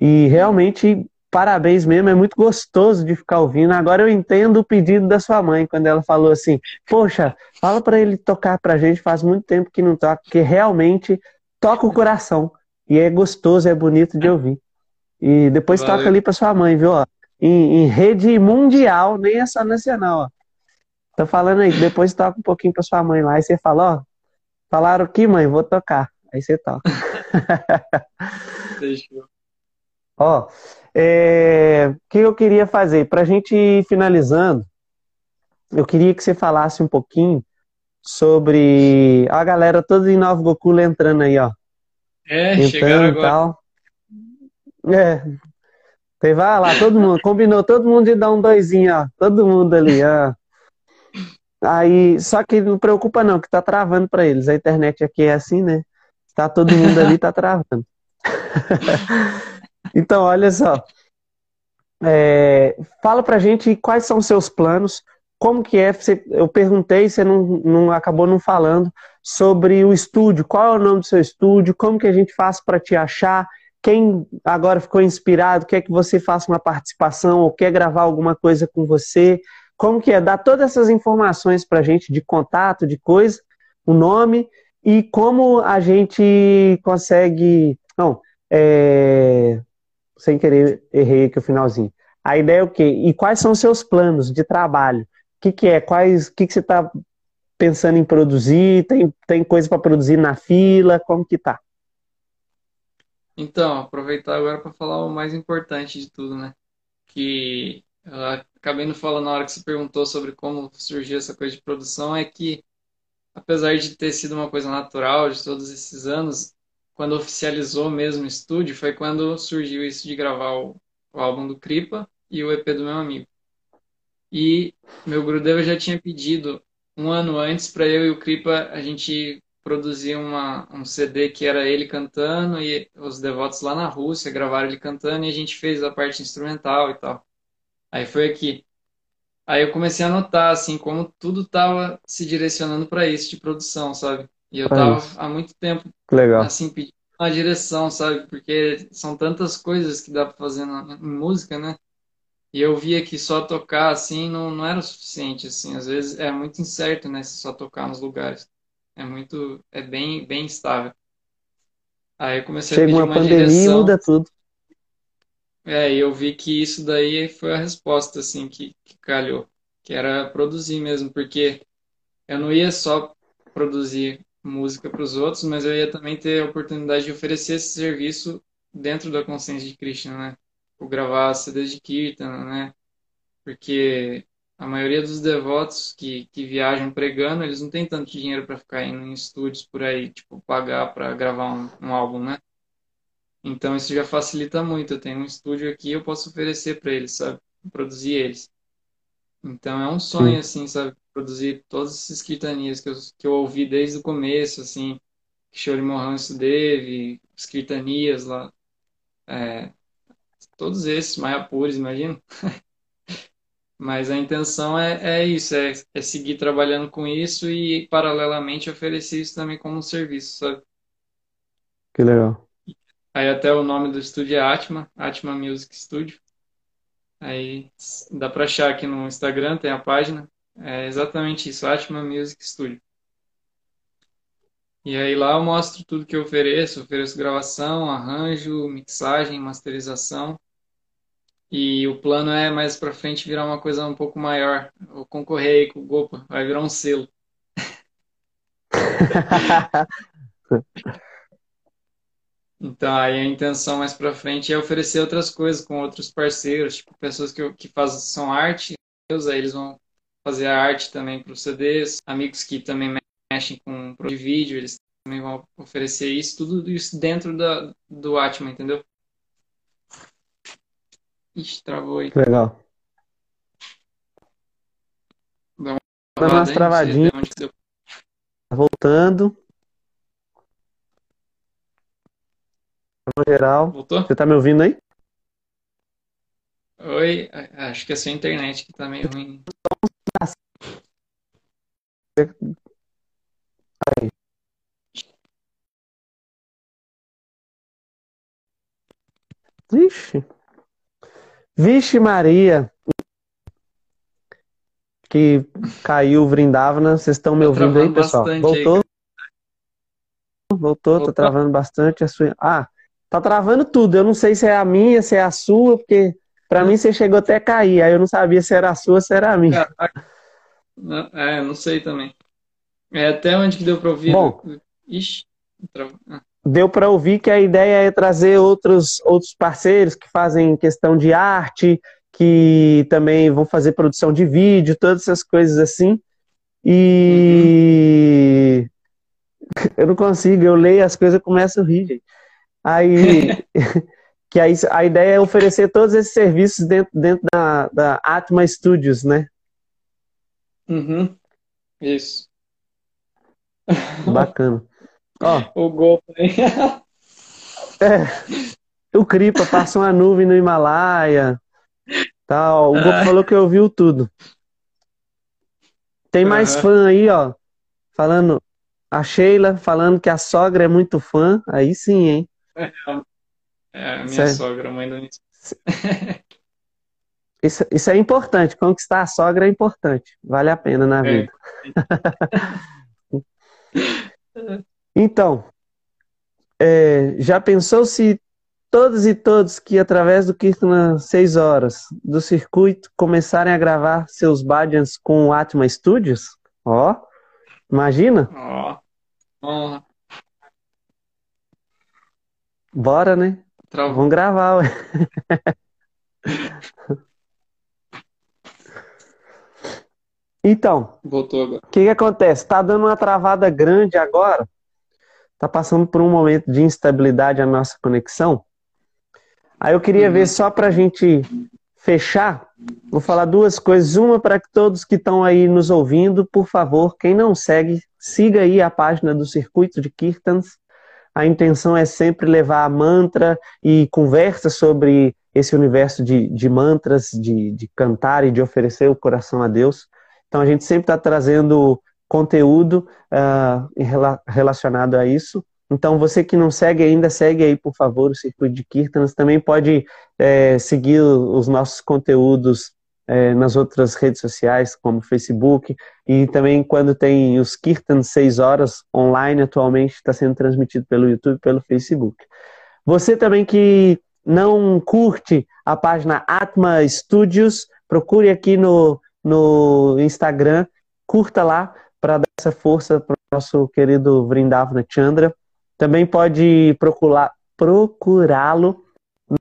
E realmente parabéns mesmo, é muito gostoso de ficar ouvindo. Agora eu entendo o pedido da sua mãe, quando ela falou assim: Poxa, fala para ele tocar pra gente, faz muito tempo que não toca, porque realmente toca o coração. E é gostoso, é bonito de ouvir. E depois Valeu. toca ali pra sua mãe, viu? Ó, em, em, rede mundial, nem é só nacional. Ó. Tô falando aí, depois toca um pouquinho pra sua mãe lá. E você fala: Ó, falaram que, mãe, vou tocar. Aí você toca. Ó, é, o que eu queria fazer? Para a gente ir finalizando, eu queria que você falasse um pouquinho sobre a galera toda em Nova Goku entrando aí, ó. É, entrando chegaram agora. Tal. É. Você vai lá, todo mundo, combinou todo mundo de dar um doisinho, ó. Todo mundo ali, ó. Aí, só que não preocupa não, que tá travando para eles. A internet aqui é assim, né? Tá todo mundo ali, tá travando. Então, olha só. É, fala pra gente quais são os seus planos, como que é, você, eu perguntei, você não, não acabou não falando sobre o estúdio, qual é o nome do seu estúdio, como que a gente faz para te achar, quem agora ficou inspirado, quer que você faça uma participação ou quer gravar alguma coisa com você, como que é, dá todas essas informações pra gente de contato, de coisa, o nome e como a gente consegue, não, é, sem querer, errei aqui o finalzinho. A ideia é o quê? E quais são os seus planos de trabalho? O que, que é? Quais, o que, que você está pensando em produzir? Tem, tem coisa para produzir na fila? Como que tá? Então, aproveitar agora para falar o mais importante de tudo, né? Que eu acabei não falando na hora que você perguntou sobre como surgiu essa coisa de produção, é que apesar de ter sido uma coisa natural de todos esses anos, quando oficializou mesmo o estúdio, foi quando surgiu isso de gravar o, o álbum do Kripa e o EP do meu amigo. E meu Grudeva já tinha pedido um ano antes para eu e o Kripa a gente produzir uma, um CD que era ele cantando e os devotos lá na Rússia gravaram ele cantando e a gente fez a parte instrumental e tal. Aí foi aqui. Aí eu comecei a notar, assim, como tudo tava se direcionando para isso de produção, sabe? E eu tava há muito tempo, Legal. assim, pedindo uma direção, sabe? Porque são tantas coisas que dá para fazer na, em música, né? E eu via que só tocar, assim, não, não era o suficiente, assim. Às vezes é muito incerto, né? Se só tocar nos lugares. É muito, é bem, bem instável. Aí eu comecei Chega a pedir uma uma pandemia e direção. muda tudo. É, e eu vi que isso daí foi a resposta, assim, que, que calhou. Que era produzir mesmo, porque eu não ia só produzir música para os outros, mas eu ia também ter a oportunidade de oferecer esse serviço dentro da consciência de Krishna, né? Por gravar CDs de Kirtan, né? Porque a maioria dos devotos que, que viajam pregando, eles não têm tanto dinheiro para ficar indo em estúdios por aí, tipo, pagar para gravar um, um álbum, né? Então isso já facilita muito. Eu tenho um estúdio aqui, eu posso oferecer para eles, sabe? Produzir eles. Então é um sonho, assim, sabe? Produzir todos esses kirtanias que eu, que eu ouvi desde o começo, assim, Kishore Mohan Sudev, os kirtanias lá, é, todos esses, Mayapuris, imagina. Mas a intenção é, é isso, é, é seguir trabalhando com isso e, paralelamente, oferecer isso também como um serviço, sabe? Que legal. Aí até o nome do estúdio é Atma, Atma Music Studio. Aí dá para achar aqui no Instagram, tem a página. É exatamente isso, Atma Music Studio. E aí lá eu mostro tudo que eu ofereço, ofereço gravação, arranjo, mixagem, masterização. E o plano é mais para frente virar uma coisa um pouco maior. Eu concorrer aí com o Gopa, vai virar um selo. Então, aí a intenção mais para frente é oferecer outras coisas com outros parceiros, tipo pessoas que, que fazem são arte, aí eles vão fazer a arte também para os CDs, amigos que também mexem com de vídeo, eles também vão oferecer isso, tudo isso dentro da, do Atma, entendeu? Ixi, travou aí. Legal. Dá uma Dá umas travadinhas. que deu. Voltando. No geral. Voltou? Você tá me ouvindo aí? Oi, acho que é a sua internet que tá meio ruim. Vixe. Vixe Maria. Que caiu o Vrindavana. Vocês estão me ouvindo aí, pessoal? bastante aí, Voltou? Voltou, tá Voltou? travando bastante a sua. Ah, tá travando tudo. Eu não sei se é a minha, se é a sua, porque pra mim você chegou até a cair. Aí eu não sabia se era a sua, se era a minha. Caraca. Não, é, não sei também. É até onde que deu pra ouvir? Bom. Ixi. Ah, Deu para ouvir que a ideia é trazer outros, outros parceiros que fazem questão de arte, que também vão fazer produção de vídeo, todas essas coisas assim. E eu não consigo, eu leio as coisas e começo a rir, gente. Aí, que aí a ideia é oferecer todos esses serviços dentro, dentro da, da Atma Studios, né? Uhum. Isso. Bacana. Ó, O golpe aí. o Kripa passa uma nuvem no Himalaia, tal. O Goku Ah. falou que ouviu tudo. Tem mais Aham. fã aí, ó, falando. A Sheila falando que a sogra é muito fã. Aí sim, hein? É, a minha Certo. sogra, mãe do. Isso, isso é importante. Conquistar a sogra é importante. Vale a pena na É. vida. Então, é, já pensou se todos e todos que através do Kirtana 6 horas do circuito começarem a gravar seus bhajans com o Atma Studios? Ó, imagina? Ó, honra. Bora, né? Travou. Vamos gravar, ué. Então. O que que acontece? Tá dando uma travada grande agora. Tá passando por um momento de instabilidade a nossa conexão. Aí eu queria Uhum. ver só pra gente fechar, vou falar duas coisas. Uma para que todos que estão aí nos ouvindo, por favor, quem não segue, siga aí a página do Circuito de Kirtans. a intenção é sempre levar mantra e conversa sobre esse universo de, de mantras, de, de cantar e de oferecer o coração a Deus. Então a gente sempre está trazendo conteúdo uh, relacionado a isso. Então, você que não segue ainda, segue aí, por favor, o Circuito de Kirtans. Também pode é, seguir os nossos conteúdos é, nas outras redes sociais, como Facebook. E também quando tem os Kirtans 6 horas online, atualmente está sendo transmitido pelo YouTube pelo Facebook. Você também que não curte a página Atma Studios, procure aqui no, no Instagram, curta lá para dar essa força para o nosso querido Vrindavana Chandra. Também pode procurar procurá-lo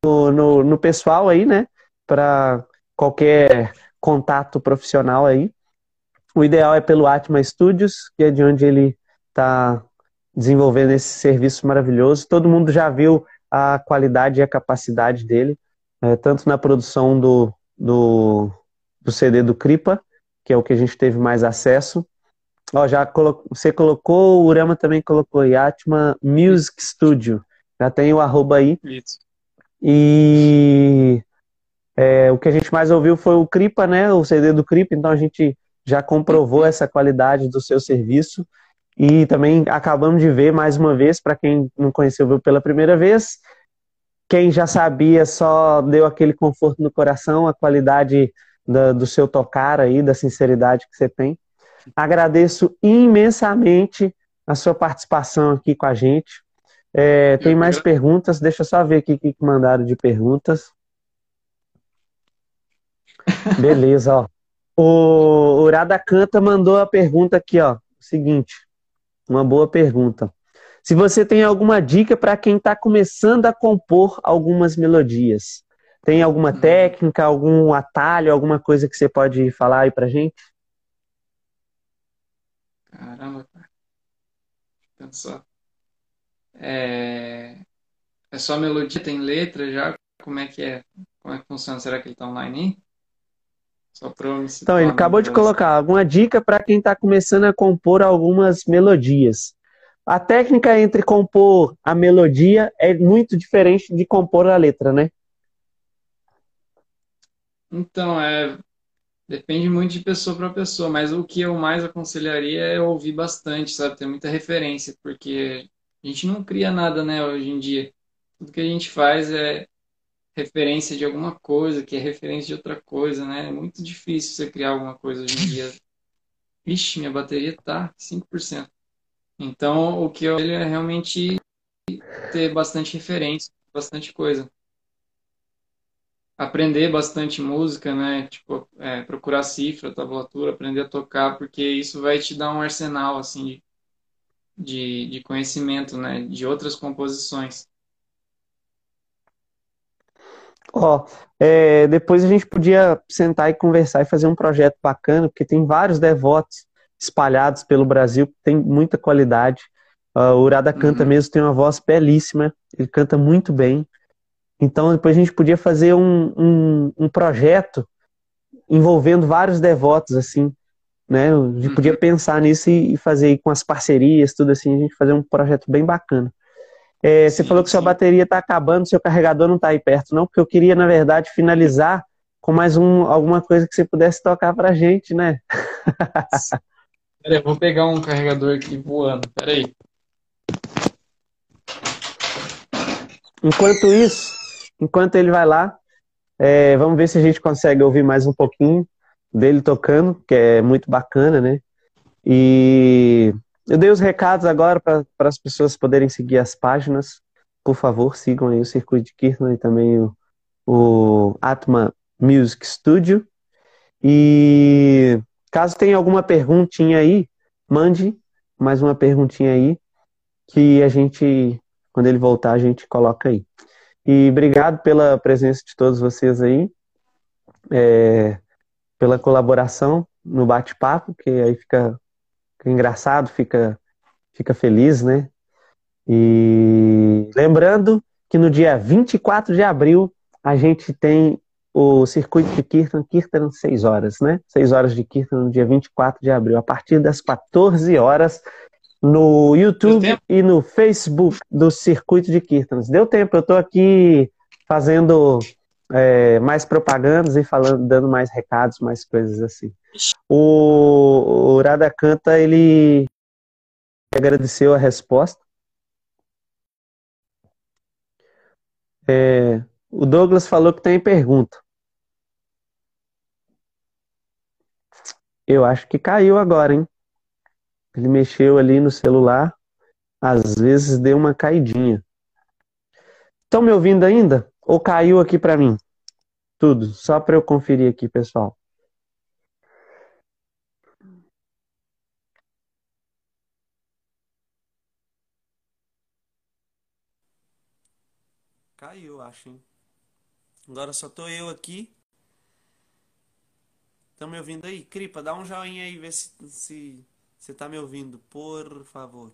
no, no, no, pessoal aí, né? Para qualquer contato profissional aí. O ideal é pelo Atma Studios, que é de onde ele está desenvolvendo esse serviço maravilhoso. Todo mundo já viu a qualidade e a capacidade dele, é, tanto na produção do, do, do CD do Kripa, que é o que a gente teve mais acesso, Ó, já colo... você colocou, o Urama também colocou Yatma Music Studio. Já tem o arroba aí. Isso. E é, o que a gente mais ouviu foi o Cripa, né? O CD do Cripa, então a gente já comprovou essa qualidade do seu serviço. E também acabamos de ver mais uma vez, para quem não conheceu, viu pela primeira vez. Quem já sabia só deu aquele conforto no coração, a qualidade da, do seu tocar aí, da sinceridade que você tem. Agradeço imensamente a sua participação aqui com a gente. É, tem mais perguntas? Deixa eu só ver aqui o que mandaram de perguntas. Beleza, ó. O, o Canta mandou a pergunta aqui, ó. Seguinte, uma boa pergunta. Se você tem alguma dica para quem está começando a compor algumas melodias, tem alguma uhum. técnica, algum atalho, alguma coisa que você pode falar aí para gente? Caramba, cara. Pensar. É... é só melodia, tem letra já? Como é que é? Como é que funciona? Será que ele tá online aí? Só pra eu me Então, ele acabou de colocar alguma dica para quem está começando a compor algumas melodias. A técnica entre compor a melodia é muito diferente de compor a letra, né? Então, é, Depende muito de pessoa para pessoa, mas o que eu mais aconselharia é ouvir bastante, sabe? Ter muita referência, porque a gente não cria nada, né, hoje em dia. Tudo que a gente faz é referência de alguma coisa, que é referência de outra coisa, né? É muito difícil você criar alguma coisa hoje em dia. Ixi, minha bateria tá 5%. Então, o que eu é realmente ter bastante referência, bastante coisa aprender bastante música, né? Tipo, é, procurar cifra, tablatura, aprender a tocar, porque isso vai te dar um arsenal, assim, de, de conhecimento, né? De outras composições. Ó, é, depois a gente podia sentar e conversar e fazer um projeto bacana, porque tem vários devotos espalhados pelo Brasil que tem muita qualidade. Uh, o Urada canta uhum. mesmo, tem uma voz belíssima, ele canta muito bem. Então, depois a gente podia fazer um, um, um projeto envolvendo vários devotos, assim, né? A gente podia uhum. pensar nisso e fazer com as parcerias, tudo assim, a gente fazer um projeto bem bacana. É, você falou que sua bateria está acabando, seu carregador não está aí perto, não? Porque eu queria, na verdade, finalizar com mais um, alguma coisa que você pudesse tocar pra gente, né? Peraí, vou pegar um carregador aqui voando, peraí. Enquanto isso, enquanto ele vai lá, é, vamos ver se a gente consegue ouvir mais um pouquinho dele tocando, que é muito bacana, né? E eu dei os recados agora para as pessoas poderem seguir as páginas. Por favor, sigam aí o Circuito de Kirtland e também o, o Atma Music Studio. E caso tenha alguma perguntinha aí, mande mais uma perguntinha aí, que a gente, quando ele voltar, a gente coloca aí. E obrigado pela presença de todos vocês aí, é, pela colaboração no bate-papo, que aí fica, engraçado, fica, fica feliz, né? E lembrando que no dia 24 de abril a gente tem o circuito de Kirtan, Kirtan 6 horas, né? 6 horas de Kirtan no dia 24 de abril, a partir das 14 horas. No YouTube e no Facebook do Circuito de Kirtans. Deu tempo, eu estou aqui fazendo é, mais propagandas e falando, dando mais recados, mais coisas assim. O, o Radakanta, ele agradeceu a resposta. É, o Douglas falou que tem pergunta. Eu acho que caiu agora, hein? Ele mexeu ali no celular, às vezes deu uma caidinha. Estão me ouvindo ainda? Ou caiu aqui para mim? Tudo, só para eu conferir aqui, pessoal. Caiu, acho, hein? Agora só tô eu aqui. Estão me ouvindo aí? Cripa, dá um joinha aí, vê se, se você tá me ouvindo, por favor.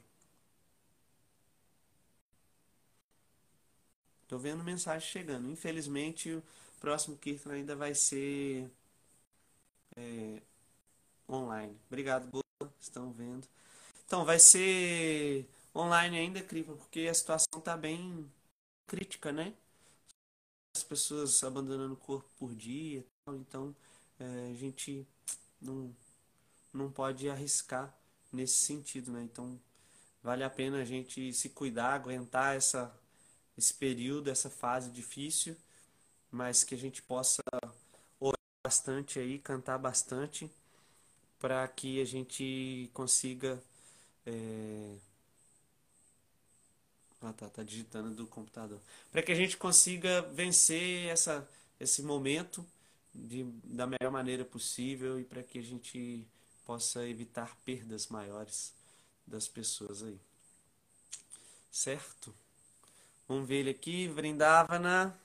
Tô vendo mensagem chegando. Infelizmente, o próximo Kirtan ainda vai ser é, online. Obrigado, boa. Estão vendo. Então, vai ser online ainda, Cripa, porque a situação tá bem crítica, né? As pessoas abandonando o corpo por dia, então é, a gente não, não pode arriscar nesse sentido, né? Então vale a pena a gente se cuidar, aguentar essa, esse período, essa fase difícil, mas que a gente possa orar bastante aí, cantar bastante, para que a gente consiga é, ah, tá, tá digitando do computador. Para que a gente consiga vencer essa, esse momento de, da melhor maneira possível e para que a gente possa evitar perdas maiores das pessoas aí. Certo? Vamos ver ele aqui, Vrindavana.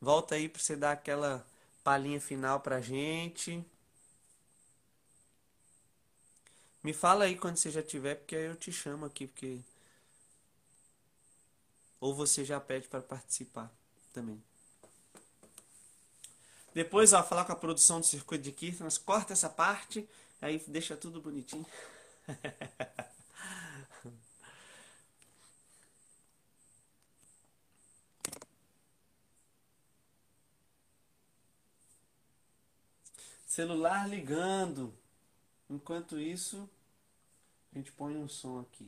Volta aí para você dar aquela palhinha final pra gente. Me fala aí quando você já tiver, porque aí eu te chamo aqui, porque ou você já pede para participar também. Depois, ó, falar com a produção do circuito de Kirtans, corta essa parte, aí deixa tudo bonitinho. Celular ligando. Enquanto isso, a gente põe um som aqui.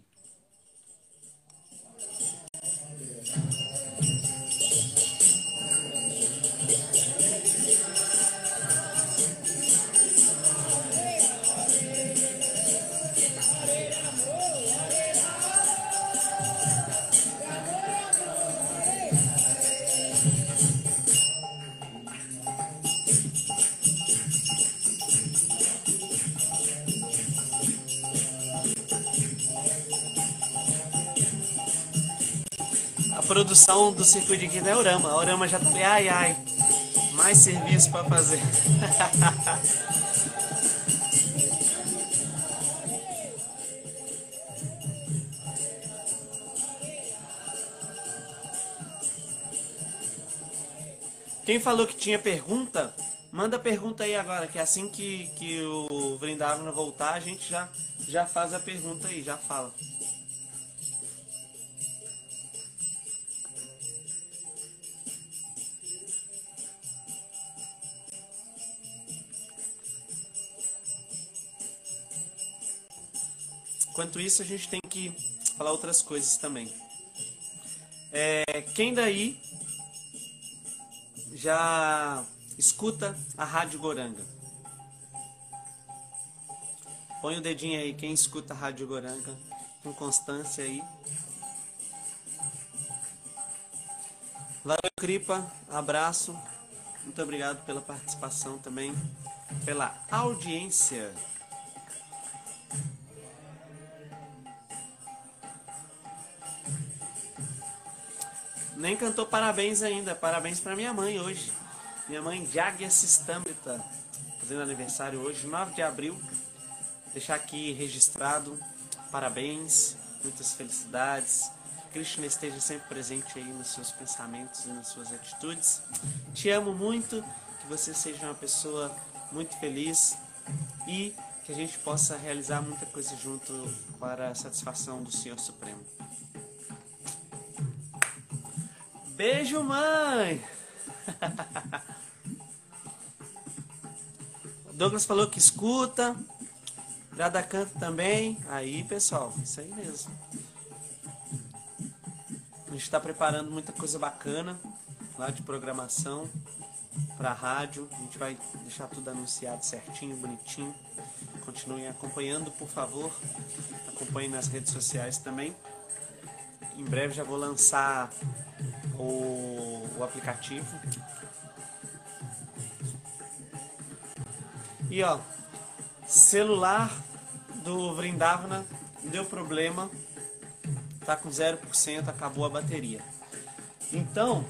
Produção do circuito aqui da Eurama. A Eurama já tá ai ai, mais serviço para fazer. Quem falou que tinha pergunta, manda pergunta aí agora, que é assim que, que o Vrindavana voltar, a gente já, já faz a pergunta aí, já fala. Enquanto isso, a gente tem que falar outras coisas também. É, quem daí já escuta a Rádio Goranga? Põe o dedinho aí, quem escuta a Rádio Goranga com constância aí. Valeu, Cripa. Abraço. Muito obrigado pela participação também, pela audiência. Nem cantou parabéns ainda. Parabéns para minha mãe hoje. Minha mãe Jagya Sistamrita, fazendo aniversário hoje, 9 de abril. Deixar aqui registrado. Parabéns, muitas felicidades. Krishna esteja sempre presente aí nos seus pensamentos e nas suas atitudes. Te amo muito, que você seja uma pessoa muito feliz e que a gente possa realizar muita coisa junto para a satisfação do Senhor Supremo. Beijo, mãe! Douglas falou que escuta. Grada canta também. Aí, pessoal, isso aí mesmo. A gente está preparando muita coisa bacana lá de programação para rádio. A gente vai deixar tudo anunciado certinho, bonitinho. Continuem acompanhando, por favor. Acompanhem nas redes sociais também. Em breve já vou lançar o, o aplicativo. E ó, celular do Vrindavana deu problema, tá com 0%, acabou a bateria. Então,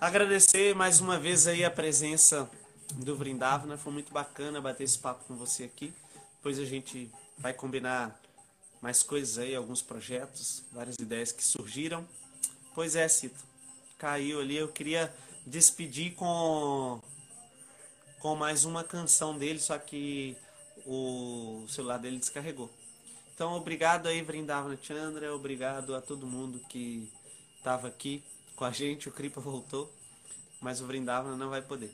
agradecer mais uma vez aí a presença do Vrindavana, foi muito bacana bater esse papo com você aqui. Depois a gente vai combinar mais coisas aí, alguns projetos, várias ideias que surgiram. Pois é, Cito, caiu ali. Eu queria despedir com com mais uma canção dele, só que o celular dele descarregou. Então, obrigado aí, Vrindavana Chandra, obrigado a todo mundo que estava aqui com a gente. O Kripa voltou, mas o Vrindavana não vai poder.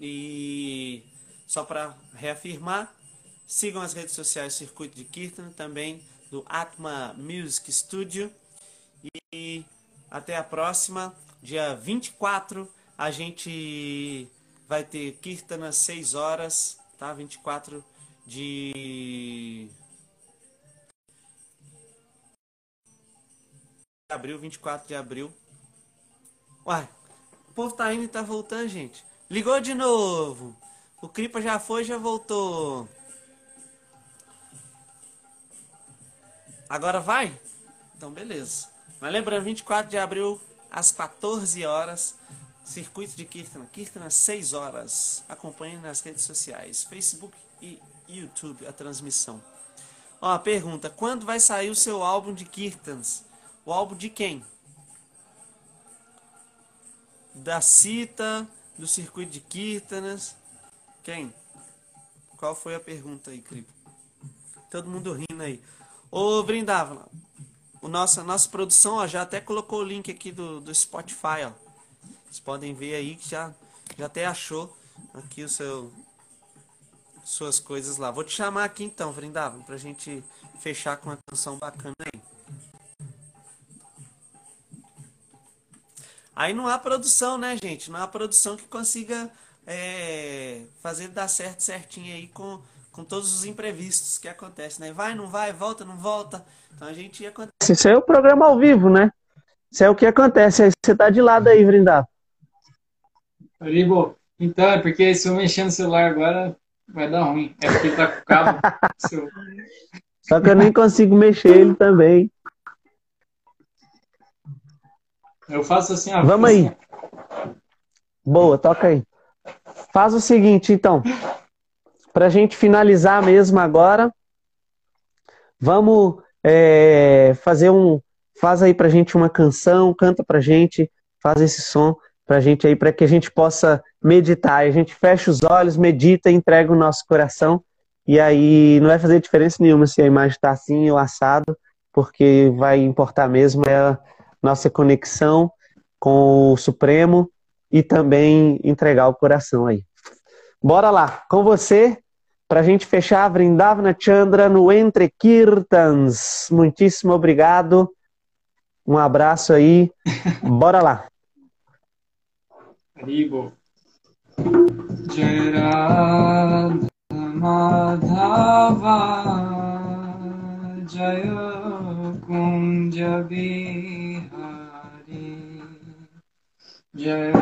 E só para reafirmar, Sigam as redes sociais Circuito de Kirtan, também do Atma Music Studio. E até a próxima, dia 24, a gente vai ter Kirtan às 6 horas, tá? 24 de abril, 24 de abril. Uai, o povo tá indo e tá voltando, gente. Ligou de novo. O Cripa já foi, já voltou. Agora vai? Então, beleza. Mas lembrando, 24 de abril, às 14 horas, Circuito de Kirtana. Kirtana, 6 horas. Acompanhe nas redes sociais, Facebook e YouTube, a transmissão. Ó, a pergunta: quando vai sair o seu álbum de Kirtans? O álbum de quem? Da Cita, do Circuito de Kirtanas. Quem? Qual foi a pergunta aí, Cripo? Todo mundo rindo aí. Ô, Brindava, o nossa, nossa produção ó, já até colocou o link aqui do, do Spotify, ó. Vocês podem ver aí que já, já até achou aqui o seu suas coisas lá. Vou te chamar aqui então, Vrindava, pra gente fechar com uma canção bacana aí. Aí não há produção, né, gente? Não há produção que consiga é, fazer dar certo certinho aí com com todos os imprevistos que acontecem, né? Vai, não vai, volta, não volta. Então a gente acontece. Isso é o programa ao vivo, né? Isso é o que acontece. Aí você tá de lado aí, Vrindar. Ribo, então, é porque se eu mexer no celular agora, vai dar ruim. É porque tá com o cabo. Só que eu nem consigo mexer ele também. Eu faço assim, ó. Vamos aí. Boa, toca aí. Faz o seguinte, então. Para a gente finalizar mesmo agora, vamos é, fazer um. Faz aí pra gente uma canção, canta pra gente, faz esse som pra gente aí, para que a gente possa meditar. A gente fecha os olhos, medita, entrega o nosso coração. E aí não vai fazer diferença nenhuma se a imagem está assim ou assado, porque vai importar mesmo é a nossa conexão com o Supremo e também entregar o coração aí. Bora lá, com você, para a gente fechar, Vrindavana Chandra no Entre Kirtans. Muitíssimo obrigado. Um abraço aí. Bora lá. Haribo. Jaya Madhava Jaya Kunja Bihari Jaya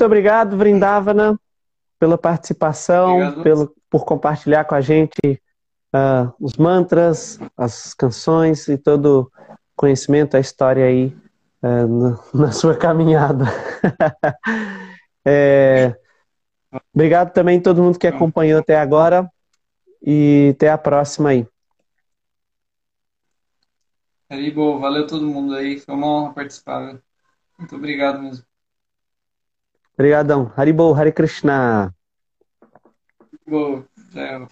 Muito obrigado, Vrindavana, pela participação, obrigado. pelo, por compartilhar com a gente uh, os mantras, as canções e todo conhecimento, a história aí uh, na, na, sua caminhada. é, obrigado também a todo mundo que acompanhou até agora e até a próxima aí. Haribo, valeu todo mundo aí, foi uma honra participar. Muito obrigado mesmo. Obrigadão. Haribo, Hare Krishna. Boa. Tchau.